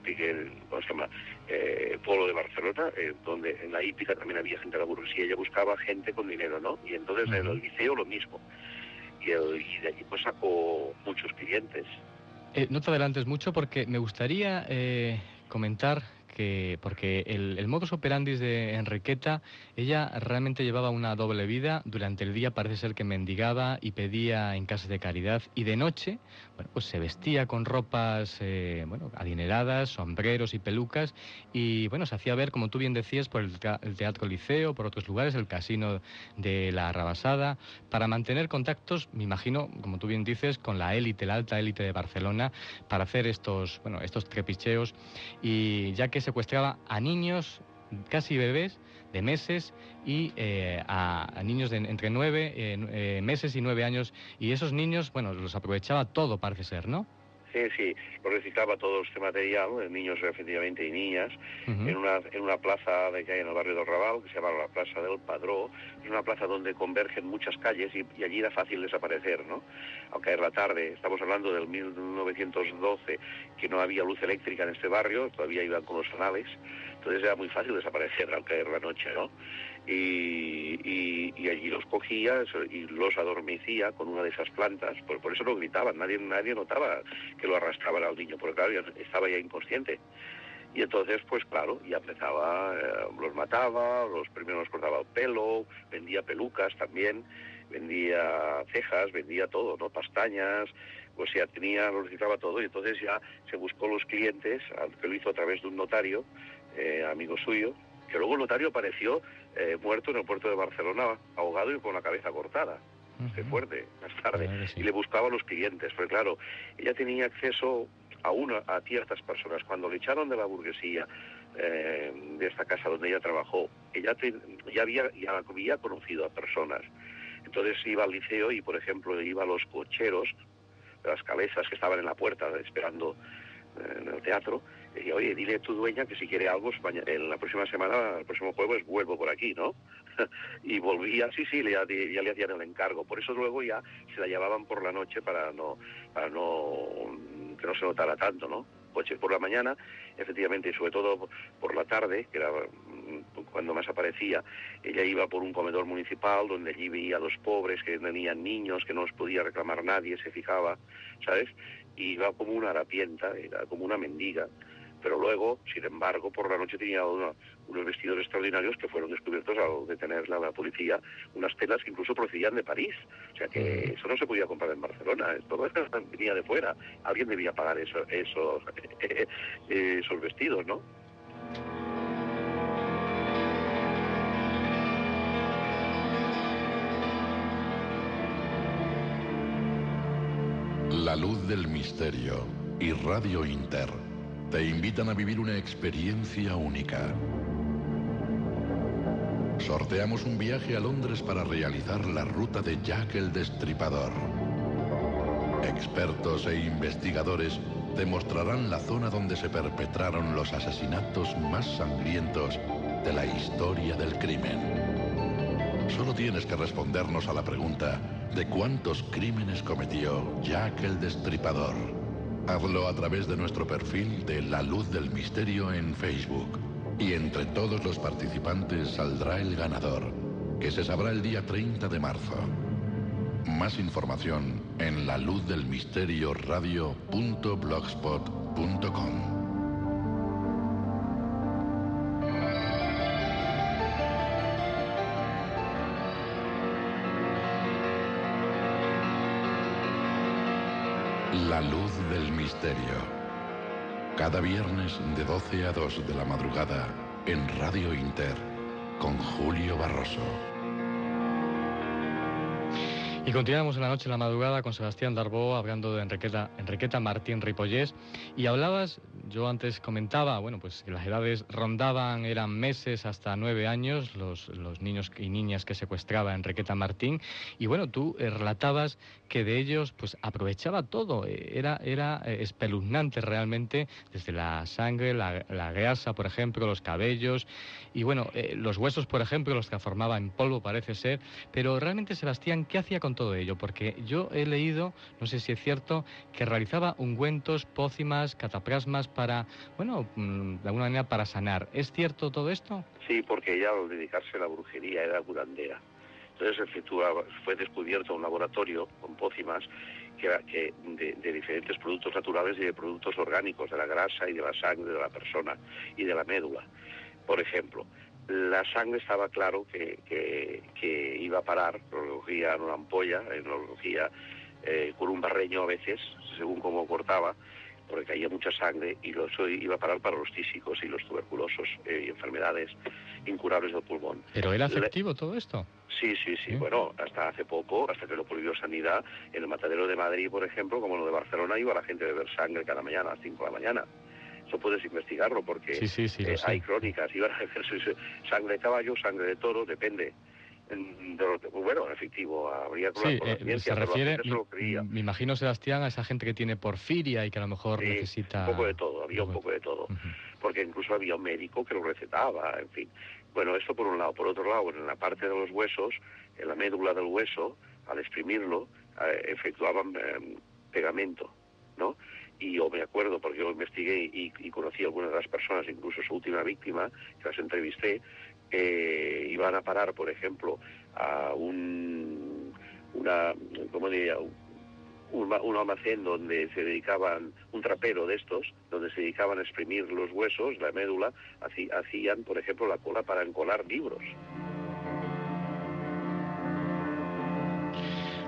S8: ¿cómo se llama? Eh, polo de Barcelona, eh, donde en la hípica también había gente de la burguesía, ella buscaba gente con dinero, ¿no? Y entonces en el liceo lo mismo. Y, el, y de allí pues sacó muchos clientes.
S3: Eh, no te adelantes mucho porque me gustaría comentar porque el, el, modus operandi de Enriqueta, ella realmente llevaba una doble vida. Durante el día parece ser que mendigaba y pedía en casas de caridad. Y de noche, bueno, pues se vestía con ropas, eh, bueno, adineradas, sombreros y pelucas. Y, bueno, se hacía ver, como tú bien decías, por el, Teatro Liceo, por otros lugares, el casino de la Arrabasada, para mantener contactos, me imagino, como tú bien dices, con la élite, la alta élite de Barcelona, para hacer estos, bueno, estos trepicheos. Y ya que secuestraba a niños, casi bebés, de meses y eh, a, niños de entre nueve eh, eh, meses y nueve años. Y esos niños, bueno, los aprovechaba todo, parece ser, ¿no?
S8: Sí, sí, lo reciclaba todo este material, niños efectivamente y niñas, en, una, en una plaza de que hay en el barrio del Raval, que se llama la Plaza del Padró, es una plaza donde convergen muchas calles y, allí era fácil desaparecer, ¿no? Al caer la tarde, estamos hablando del 1912, que no había luz eléctrica en este barrio, todavía iban con los anales, entonces era muy fácil desaparecer al caer la noche, ¿no? Y, allí los cogía y los adormecía con una de esas plantas, por, eso lo gritaban, nadie, nadie notaba que lo arrastraban al niño, porque claro, estaba ya inconsciente. Y entonces, pues claro, ya empezaba, eh, los mataba, los primeros cortaba el pelo, vendía pelucas también, vendía cejas, vendía todo, ¿no? Pastañas, o sea, tenía, lo reciclaba todo y entonces ya se buscó los clientes, que lo hizo a través de un notario, eh, amigo suyo, que luego el notario apareció eh, muerto en el puerto de Barcelona, ahogado y con la cabeza cortada. Qué fuerte, más tarde. Y le buscaba a los clientes, porque claro, ella tenía acceso a una, a ciertas personas. Cuando le echaron de la burguesía, eh, de esta casa donde ella trabajó, ella ya, había, ya había conocido a personas. Entonces iba al liceo y, por ejemplo, iba a los cocheros, las cabezas que estaban en la puerta esperando eh, en el teatro, y oye, dile a tu dueña que si quiere algo, en la próxima semana, el próximo jueves, vuelvo por aquí, ¿no? y volvía, sí, sí, ya, ya, le hacían el encargo. Por eso luego ya se la llevaban por la noche para no, para no, que no se notara tanto, ¿no? Coche por la mañana, efectivamente, y sobre todo por la tarde, que era mm, cuando más aparecía, ella iba por un comedor municipal donde allí veía a los pobres que tenían niños, que no los podía reclamar nadie, se fijaba, ¿sabes? Y iba como una harapienta, era como una mendiga, pero luego, sin embargo, por la noche tenía unos vestidos extraordinarios que fueron descubiertos al detenerla la policía, unas telas que incluso procedían de París. O sea que eso no se podía comprar en Barcelona, todo esto venía de fuera. Alguien debía pagar eso, esos, esos vestidos, ¿no?
S1: La luz del misterio y Radio Inter te invitan a vivir una experiencia única. Sorteamos un viaje a Londres para realizar la ruta de Jack el Destripador. Expertos e investigadores demostrarán la zona donde se perpetraron los asesinatos más sangrientos de la historia del crimen. Solo tienes que respondernos a la pregunta de cuántos crímenes cometió Jack el Destripador. Hazlo a través de nuestro perfil de La Luz del Misterio en Facebook. Y entre todos los participantes saldrá el ganador, que se sabrá el día 30 de marzo. Más información en la luz del misterio radio.blogspot.com. La luz del misterio. Cada viernes de 12 a 2 de la madrugada en Radio Inter con Julio Barroso.
S3: Y continuamos en la noche, en la madrugada, con Sebastián Darbó, hablando de Enriqueta, Enriqueta Martín Ripollés. Y hablabas, yo antes comentaba, bueno, pues las edades rondaban, eran meses hasta nueve años, los, los niños y niñas que secuestraba Enriqueta Martín. Y bueno, tú eh, relatabas que de ellos, pues aprovechaba todo. Eh, era, era eh, espeluznante realmente, desde la sangre, la, la grasa, por ejemplo, los cabellos. Y bueno, los huesos, por ejemplo, los transformaba en polvo, parece ser. Pero realmente, Sebastián, ¿qué hacía con todo ello? Porque yo he leído, no sé si es cierto, que realizaba ungüentos, pócimas, cataplasmas para, bueno, mm, de alguna manera para sanar. ¿Es cierto todo esto?
S8: Sí, porque ella al dedicarse a la brujería era curandera. Entonces fue descubierto un laboratorio con pócimas que, de, diferentes productos naturales y de productos orgánicos, de la grasa y de la sangre de la persona y de la médula. Por ejemplo, la sangre estaba claro que, que, iba a parar, lo cogía en una ampolla, lo cogía eh, con un barreño a veces, según cómo cortaba, porque caía mucha sangre y eso iba a parar para los tísicos y los tuberculosos eh, y enfermedades incurables del pulmón.
S3: ¿Pero era efectivo todo esto?
S8: Sí, sí, sí, Bueno, hasta hace poco, hasta que lo prohibió Sanidad, en el matadero de Madrid, por ejemplo, como lo de Barcelona, iba la gente a beber sangre cada mañana a las 5 de la mañana eso puedes investigarlo porque
S3: eh,
S8: hay crónicas, iban a hacer sangre de caballo, sangre de toro, depende. Bueno, efectivo, habría
S3: sí, eh, se refiere, me, imagino, Sebastián, a esa gente que tiene porfiria y que a lo mejor necesita...
S8: un poco de todo, había un poco de todo, porque incluso había un médico que lo recetaba, en fin. Bueno, esto por un lado. Por otro lado, en la parte de los huesos, en la médula del hueso, al exprimirlo, eh, efectuaban pegamento, ¿no? y yo me acuerdo porque yo investigué y, conocí a algunas de las personas, incluso su última víctima, que las entrevisté, iban a parar, por ejemplo, a un, una, ¿cómo diría? Un, un, almacén donde se dedicaban, un trapero de estos, donde se dedicaban a exprimir los huesos, la médula, hacían, por ejemplo, la cola para encolar libros.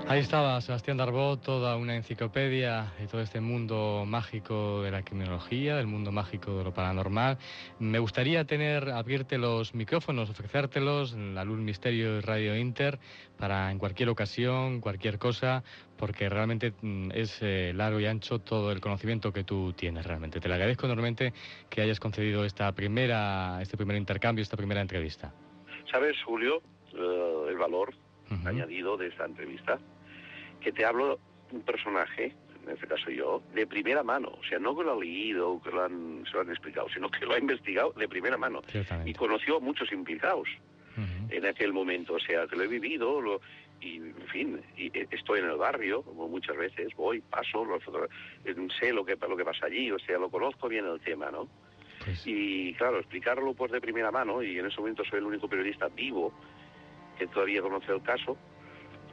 S3: Ahí estaba Sebastián Darbó, toda una enciclopedia de todo este mundo mágico de la criminología, del mundo mágico de lo paranormal. Me gustaría tener, abrirte los micrófonos, ofrecértelos, en la Luz Misterio y Radio Inter, para en cualquier ocasión, cualquier cosa, porque realmente mm, es eh, largo y ancho todo el conocimiento que tú tienes realmente. Te lo agradezco enormemente que hayas concedido esta primera, este primer intercambio, esta primera entrevista.
S8: ¿Sabes, Julio, eh, el valor añadido de esta entrevista? Que te hablo un personaje, en este caso yo, de primera mano. O sea, no que lo ha leído o que lo han, se lo han explicado, sino que lo ha investigado de primera mano. Y conoció a muchos implicados en aquel momento. O sea, que lo he vivido, lo, y en fin, y eh, estoy en el barrio, como muchas veces, voy, paso, lo, sé lo que, lo que pasa allí, o sea, lo conozco bien el tema, ¿no? Pues y claro, explicarlo pues de primera mano, y en ese momento soy el único periodista vivo que todavía conoce el caso,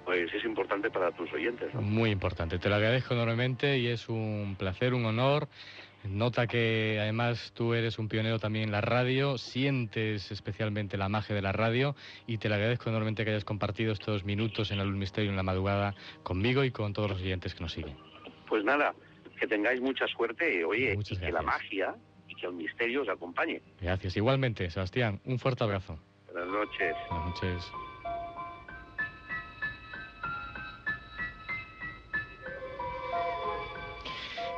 S8: pues es importante para tus oyentes.
S3: Muy importante. Te lo agradezco enormemente y es un placer, un honor Nota que además tú eres un pionero también en la radio, sientes especialmente la magia de la radio y te le agradezco enormemente que hayas compartido estos minutos en la luz misterio en la madrugada conmigo y con todos los oyentes que nos siguen.
S8: Pues nada, que tengáis mucha suerte, oye, y que la magia y que el misterio os acompañe.
S3: Gracias, igualmente, Sebastián, un fuerte abrazo.
S8: Buenas noches.
S3: Buenas noches.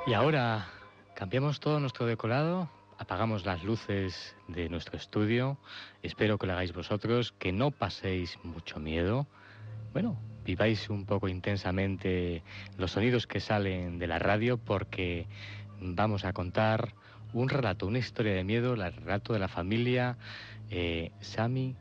S3: Y ahora cambiamos todo nuestro decorado, apagamos las luces de nuestro estudio. Espero que lo hagáis vosotros, que no paséis mucho miedo. Bueno, viváis un poco intensamente los sonidos que salen de la radio porque vamos a contar un relato, una historia de miedo, el relato de la familia eh, Sami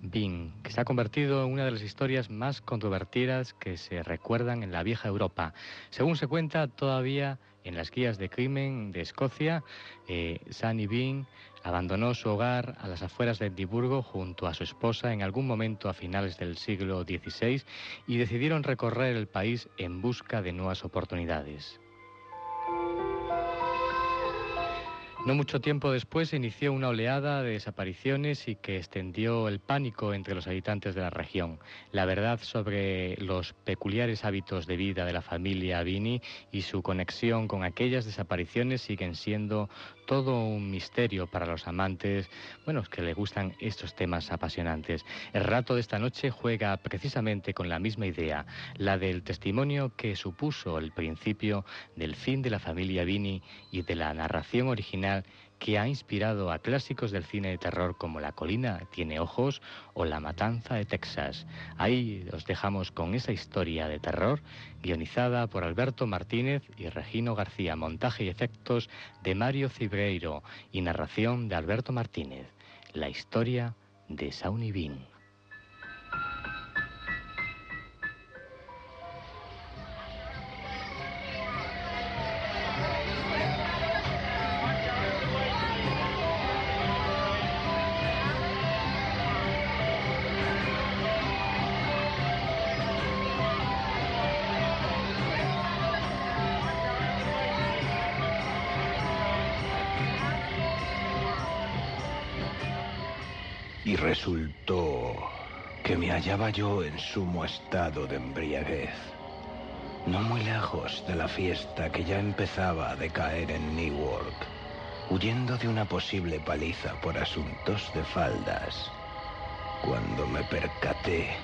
S3: Bin, que se ha convertido en una de las historias más controvertidas que se recuerdan en la vieja Europa. Según se cuenta, todavía en las guías de crimen de Escocia, eh, Sami Bin abandonó su hogar a las afueras de Edimburgo junto a su esposa en algún momento a finales del siglo XVI y decidieron recorrer el país en busca de nuevas oportunidades. No mucho tiempo después se inició una oleada de desapariciones y que extendió el pánico entre los habitantes de la región. La verdad sobre los peculiares hábitos de vida de la familia Vini y su conexión con aquellas desapariciones siguen siendo todo un misterio para los amantes, bueno, que le gustan estos temas apasionantes. El rato de esta noche juega precisamente con la misma idea, la del testimonio que supuso el principio del fin de la familia Vini y de la narración original que ha inspirado a clásicos del cine de terror como La colina tiene ojos o La matanza de Texas. Ahí os dejamos con esa historia de terror guionizada por Alberto Martínez y Regino García, montaje y efectos de Mario Cibreiro y narración de Alberto Martínez. La historia de Sauni
S9: yo en sumo estado de embriaguez, no muy lejos de la fiesta que ya empezaba a decaer en Newark, huyendo de una posible paliza por asuntos de faldas, cuando me percaté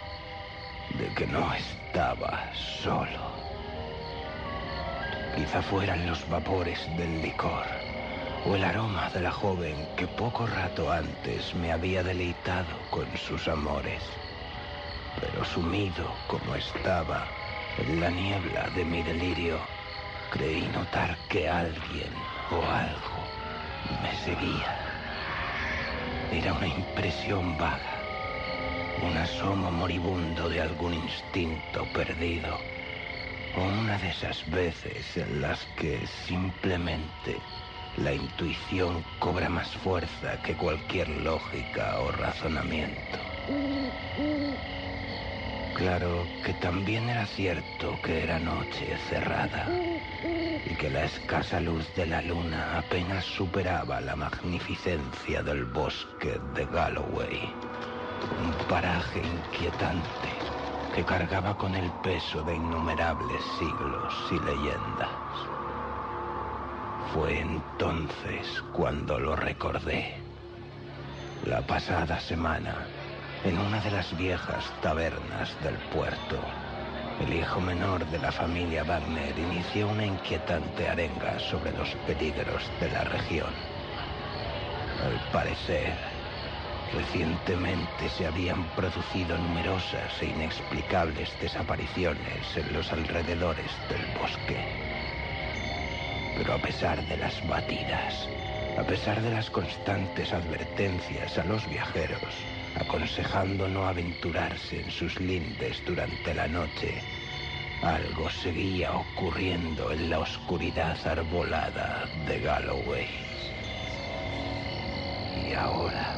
S9: de que no estaba solo. Quizá fueran los vapores del licor o el aroma de la joven que poco rato antes me había deleitado con sus amores. Pero sumido como estaba en la niebla de mi delirio, creí notar que alguien o algo me seguía. Era una impresión vaga, un asomo moribundo de algún instinto perdido, o una de esas veces en las que simplemente la intuición cobra más fuerza que cualquier lógica o razonamiento. Claro que también era cierto que era noche cerrada y que la escasa luz de la luna apenas superaba la magnificencia del bosque de Galloway, un paraje inquietante que cargaba con el peso de innumerables siglos y leyendas. Fue entonces cuando lo recordé. La pasada semana, en una de las viejas tabernas del puerto, el hijo menor de la familia Wagner inició una inquietante arenga sobre los peligros de la región. Al parecer, recientemente se habían producido numerosas e inexplicables desapariciones en los alrededores del bosque. Pero a pesar de las batidas, a pesar de las constantes advertencias a los viajeros, aconsejando no aventurarse en sus lindes durante la noche, algo seguía ocurriendo en la oscuridad arbolada de Galloway. Y ahora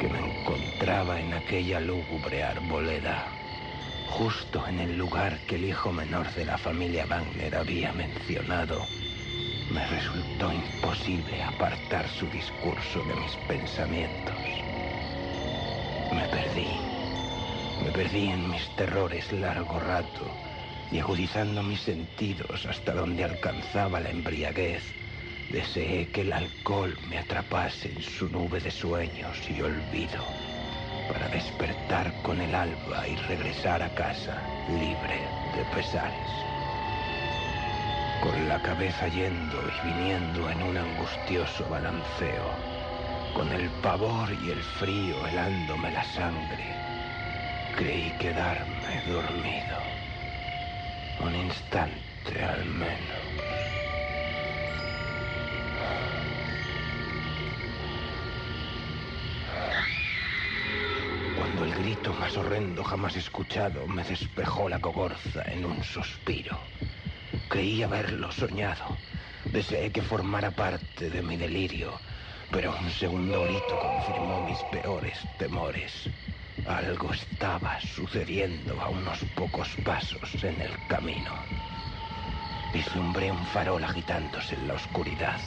S9: que me encontraba en aquella lúgubre arboleda, justo en el lugar que el hijo menor de la familia Wagner había mencionado, Me resultó imposible apartar su discurso de mis pensamientos. Me perdí. Me perdí en mis terrores largo rato y agudizando mis sentidos hasta donde alcanzaba la embriaguez, deseé que el alcohol me atrapase en su nube de sueños y olvido para despertar con el alba y regresar a casa libre de pesares. Con la cabeza yendo y viniendo en un angustioso balanceo, con el pavor y el frío helándome la sangre, creí quedarme dormido. Un instante al menos. Cuando el grito más horrendo jamás escuchado me despejó la cogorza en un suspiro. Creí haberlo soñado. Deseé que formara parte de mi delirio, pero un segundo grito confirmó mis peores temores. Algo estaba sucediendo a unos pocos pasos en el camino. Vislumbré un farol agitándose en la oscuridad.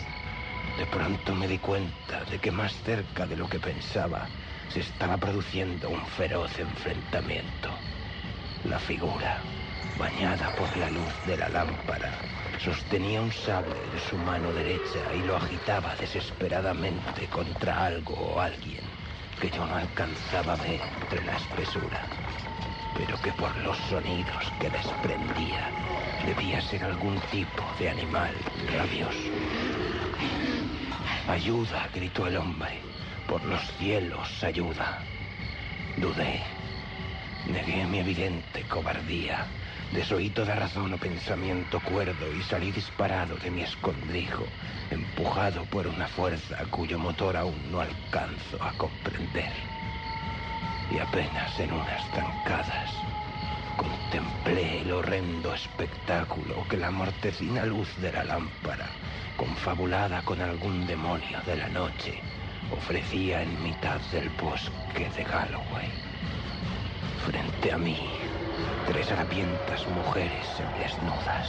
S9: De pronto me di cuenta de que más cerca de lo que pensaba se estaba produciendo un feroz enfrentamiento. La figura, bañada por la luz de la lámpara, sostenía un sable en su mano derecha y lo agitaba desesperadamente contra algo o alguien que yo no alcanzaba a ver entre la espesura, pero que por los sonidos que desprendía debía ser algún tipo de animal rabioso. Ayuda, gritó el hombre. Por los cielos, ayuda. Dudé. Negué mi evidente cobardía. Desoí toda razón o pensamiento cuerdo y salí disparado de mi escondrijo, empujado por una fuerza cuyo motor aún no alcanzo a comprender. Y apenas en unas zancadas contemplé el horrendo espectáculo que la mortecina luz de la lámpara, confabulada con algún demonio de la noche, ofrecía en mitad del bosque de Galloway. Frente a mí, tres harapientas mujeres desnudas,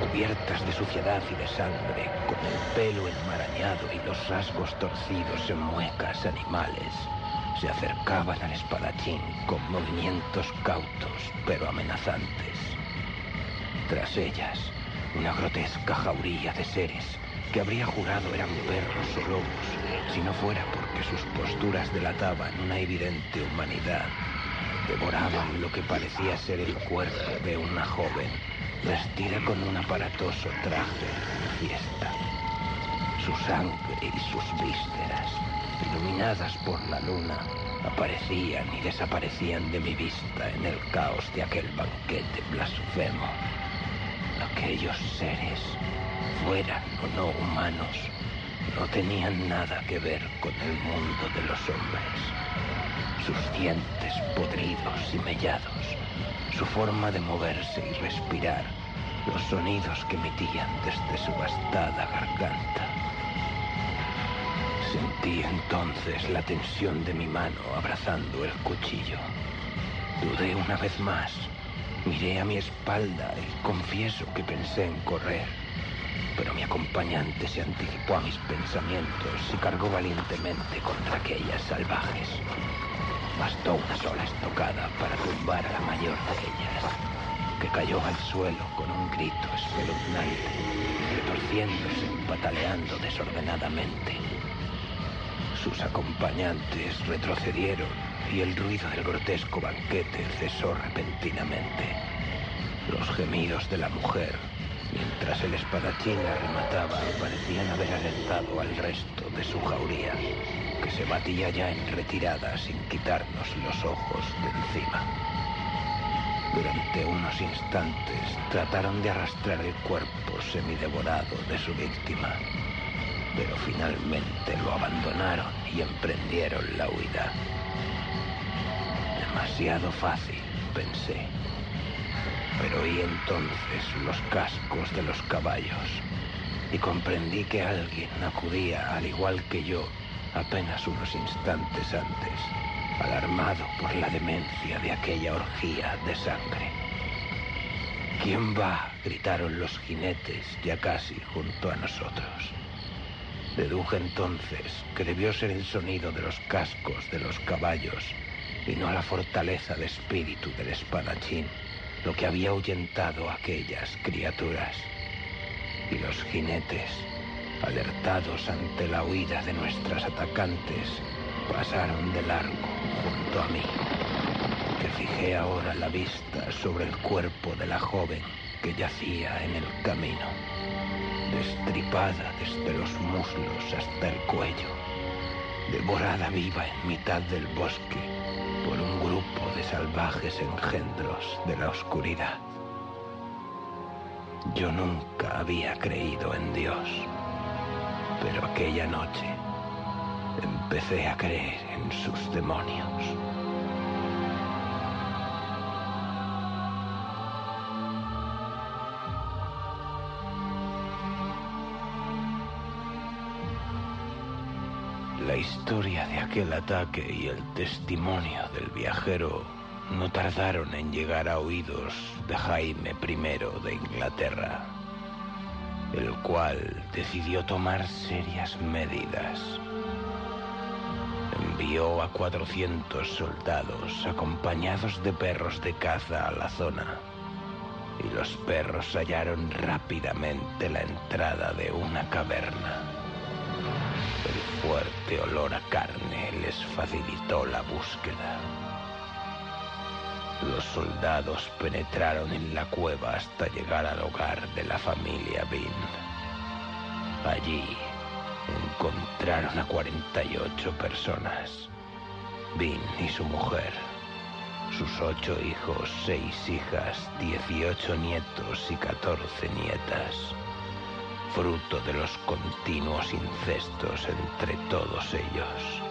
S9: cubiertas de suciedad y de sangre, con el pelo enmarañado y los rasgos torcidos en muecas animales, se acercaban al espadachín con movimientos cautos pero amenazantes. Tras ellas, una grotesca jauría de seres que habría jurado eran perros o lobos, si no fuera porque sus posturas delataban una evidente humanidad. Devoraban lo que parecía ser el cuerpo de una joven, vestida con un aparatoso traje de fiesta. Su sangre y sus vísceras, iluminadas por la luna, aparecían y desaparecían de mi vista en el caos de aquel banquete blasfemo. Aquellos seres, fueran o no humanos, no tenían nada que ver con el mundo de los hombres. Sus dientes podridos y mellados, su forma de moverse y respirar, los sonidos que emitían desde su gastada garganta. Sentí entonces la tensión de mi mano abrazando el cuchillo. Dudé una vez más. Miré a mi espalda y confieso que pensé en correr. Pero mi acompañante se anticipó a mis pensamientos y cargó valientemente contra aquellas salvajes. Bastó una sola estocada para tumbar a la mayor de ellas, que cayó al suelo con un grito espeluznante, retorciéndose y pataleando desordenadamente. Sus acompañantes retrocedieron y el ruido del grotesco banquete cesó repentinamente. Los gemidos de la mujer, mientras el espadachín la remataba, parecían haber alentado al resto de su jauría, que se batía ya en retirada sin quitarnos los ojos de encima. Durante unos instantes trataron de arrastrar el cuerpo semidevorado de su víctima pero finalmente lo abandonaron y emprendieron la huida. Demasiado fácil, pensé. Pero oí entonces los cascos de los caballos y comprendí que alguien acudía, al igual que yo, apenas unos instantes antes, alarmado por la demencia de aquella orgía de sangre. ¿Quién va? gritaron los jinetes ya casi junto a nosotros. Deduje entonces que debió ser el sonido de los cascos de los caballos y no la fortaleza de espíritu del espadachín lo que había ahuyentado a aquellas criaturas. Y los jinetes, alertados ante la huida de nuestras atacantes, pasaron de largo junto a mí, que fijé ahora la vista sobre el cuerpo de la joven que yacía en el camino, destripada desde los muslos hasta el cuello, devorada viva en mitad del bosque por un grupo de salvajes engendros de la oscuridad. Yo nunca había creído en Dios, pero aquella noche empecé a creer en sus demonios. La historia de aquel ataque y el testimonio del viajero no tardaron en llegar a oídos de Jaime I de Inglaterra, el cual decidió tomar serias medidas. Envió a 400 soldados acompañados de perros de caza a la zona, y los perros hallaron rápidamente la entrada de una caverna. El fuerte olor a carne les facilitó la búsqueda. Los soldados penetraron en la cueva hasta llegar al hogar de la familia Bean. Allí encontraron a 48 personas. Bean y su mujer, sus ocho hijos, seis hijas, 18 nietos y 14 nietas fruto de los continuos incestos entre todos ellos.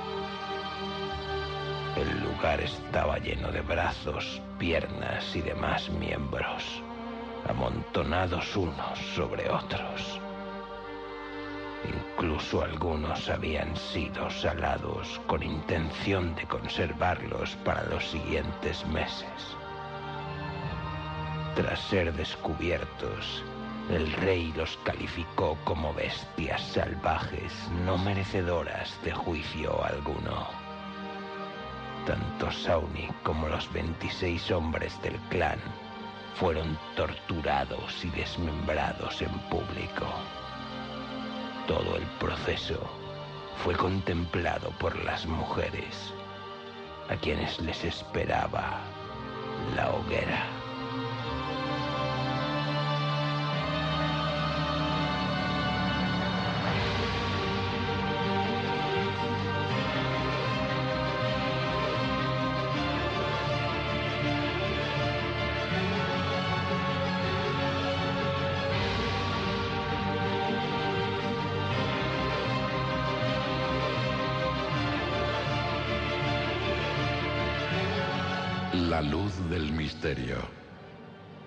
S9: El lugar estaba lleno de brazos, piernas y demás miembros, amontonados unos sobre otros. Incluso algunos habían sido salados con intención de conservarlos para los siguientes meses. Tras ser descubiertos, el rey los calificó como bestias salvajes, no merecedoras de juicio alguno. Tanto Sauni como los 26 hombres del clan fueron torturados y desmembrados en público. Todo el proceso fue contemplado por las mujeres, a quienes les esperaba la hoguera.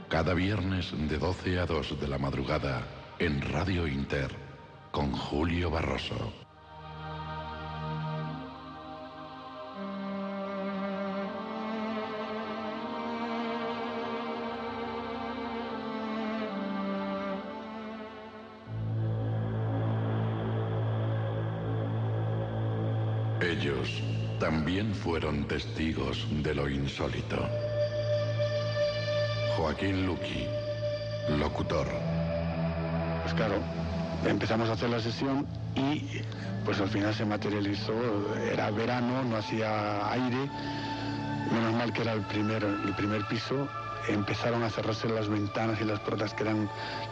S1: Cada viernes de 12 a 2 de la madrugada en Radio Inter con Julio Barroso. Ellos también fueron testigos de lo insólito. Joaquín Luqui, locutor.
S10: Pues claro, empezamos a hacer la sesión y pues al final se materializó, era verano, no hacía aire, menos mal que era el primer, el primer piso, empezaron a cerrarse las ventanas y las puertas que eran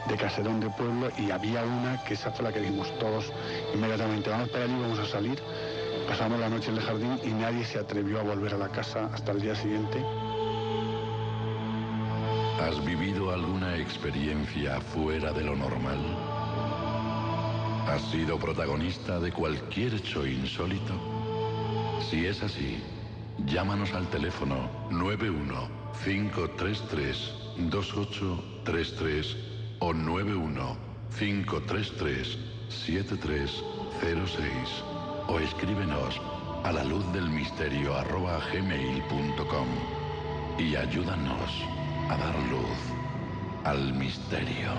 S10: de caserón de pueblo y había una que esa fue la que dimos todos inmediatamente, vamos para allí, vamos a salir. Pasamos la noche en el jardín y nadie se atrevió a volver a la casa hasta el día siguiente.
S1: ¿Has vivido alguna experiencia fuera de lo normal? ¿Has sido protagonista de cualquier hecho insólito? Si es así, llámanos al teléfono 91 533 2833 o 91 533 7306 o escríbenos a la luz del misterio arroba gmail.com y ayúdanos a dar luz al misterio.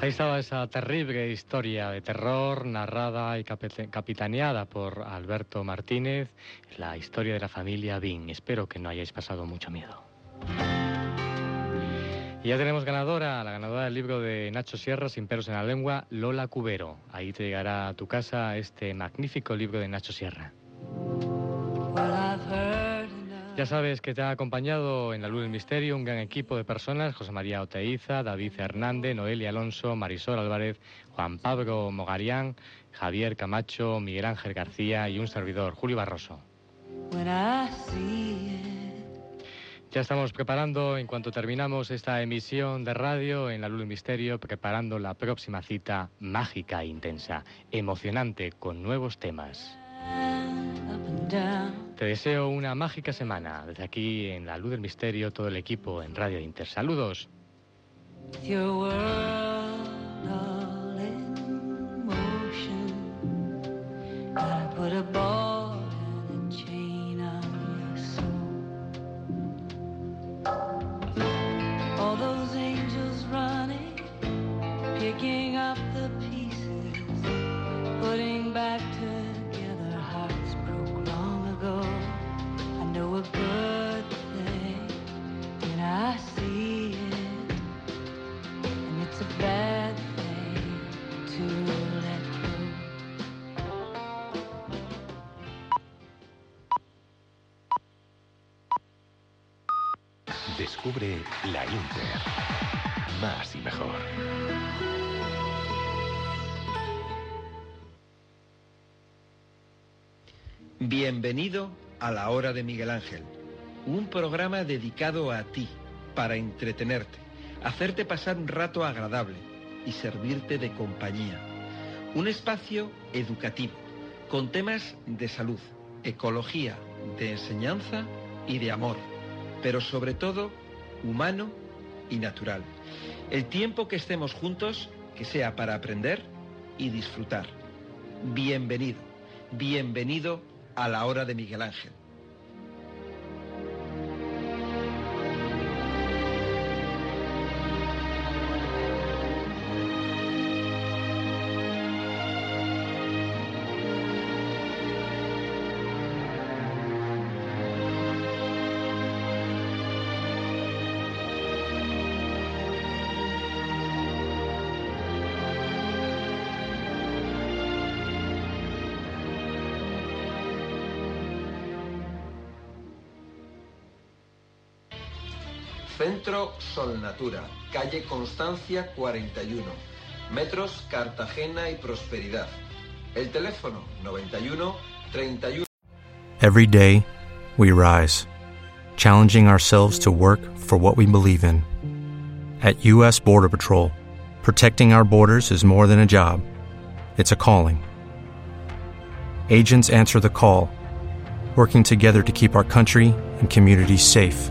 S3: Ahí estaba esa terrible historia de terror narrada y capitaneada por Alberto Martínez, la historia de la familia Bing. Espero que no hayáis pasado mucho miedo. Y ya tenemos ganadora, la ganadora del libro de Nacho Sierra, Sin pelos en la lengua, Lola Cubero. Ahí te llegará a tu casa este magnífico libro de Nacho Sierra. Ya sabes que te ha acompañado en la luz del misterio un gran equipo de personas, José María Oteiza, David Hernández, Noelia Alonso, Marisol Álvarez, Juan Pablo Mogarián, Javier Camacho, Miguel Ángel García y un servidor, Julio Barroso. Ya estamos preparando, en cuanto terminamos esta emisión de radio en la Luz del Misterio, preparando la próxima cita mágica e intensa, emocionante, con nuevos temas. Te deseo una mágica semana. Desde aquí en la Luz del Misterio, todo el equipo en Radio Inter. Saludos.
S11: Descubre la Inter. Más y mejor.
S12: Bienvenido a la hora de Miguel Ángel, un programa dedicado a ti, para entretenerte, hacerte pasar un rato agradable y servirte de compañía. Un espacio educativo, con temas de salud, ecología, de enseñanza y de amor, pero sobre todo humano y natural. El tiempo que estemos juntos, que sea para aprender y disfrutar. Bienvenido, bienvenido a la hora de Miguel Ángel. Centro Solnatura, calle Constancia 41, metros Cartagena y Prosperidad. El teléfono 91 31.
S13: Every day, we rise, challenging ourselves to work for what we believe in. At U.S. Border Patrol, protecting our borders is more than a job, it's a calling. Agents answer the call, working together to keep our country and communities safe.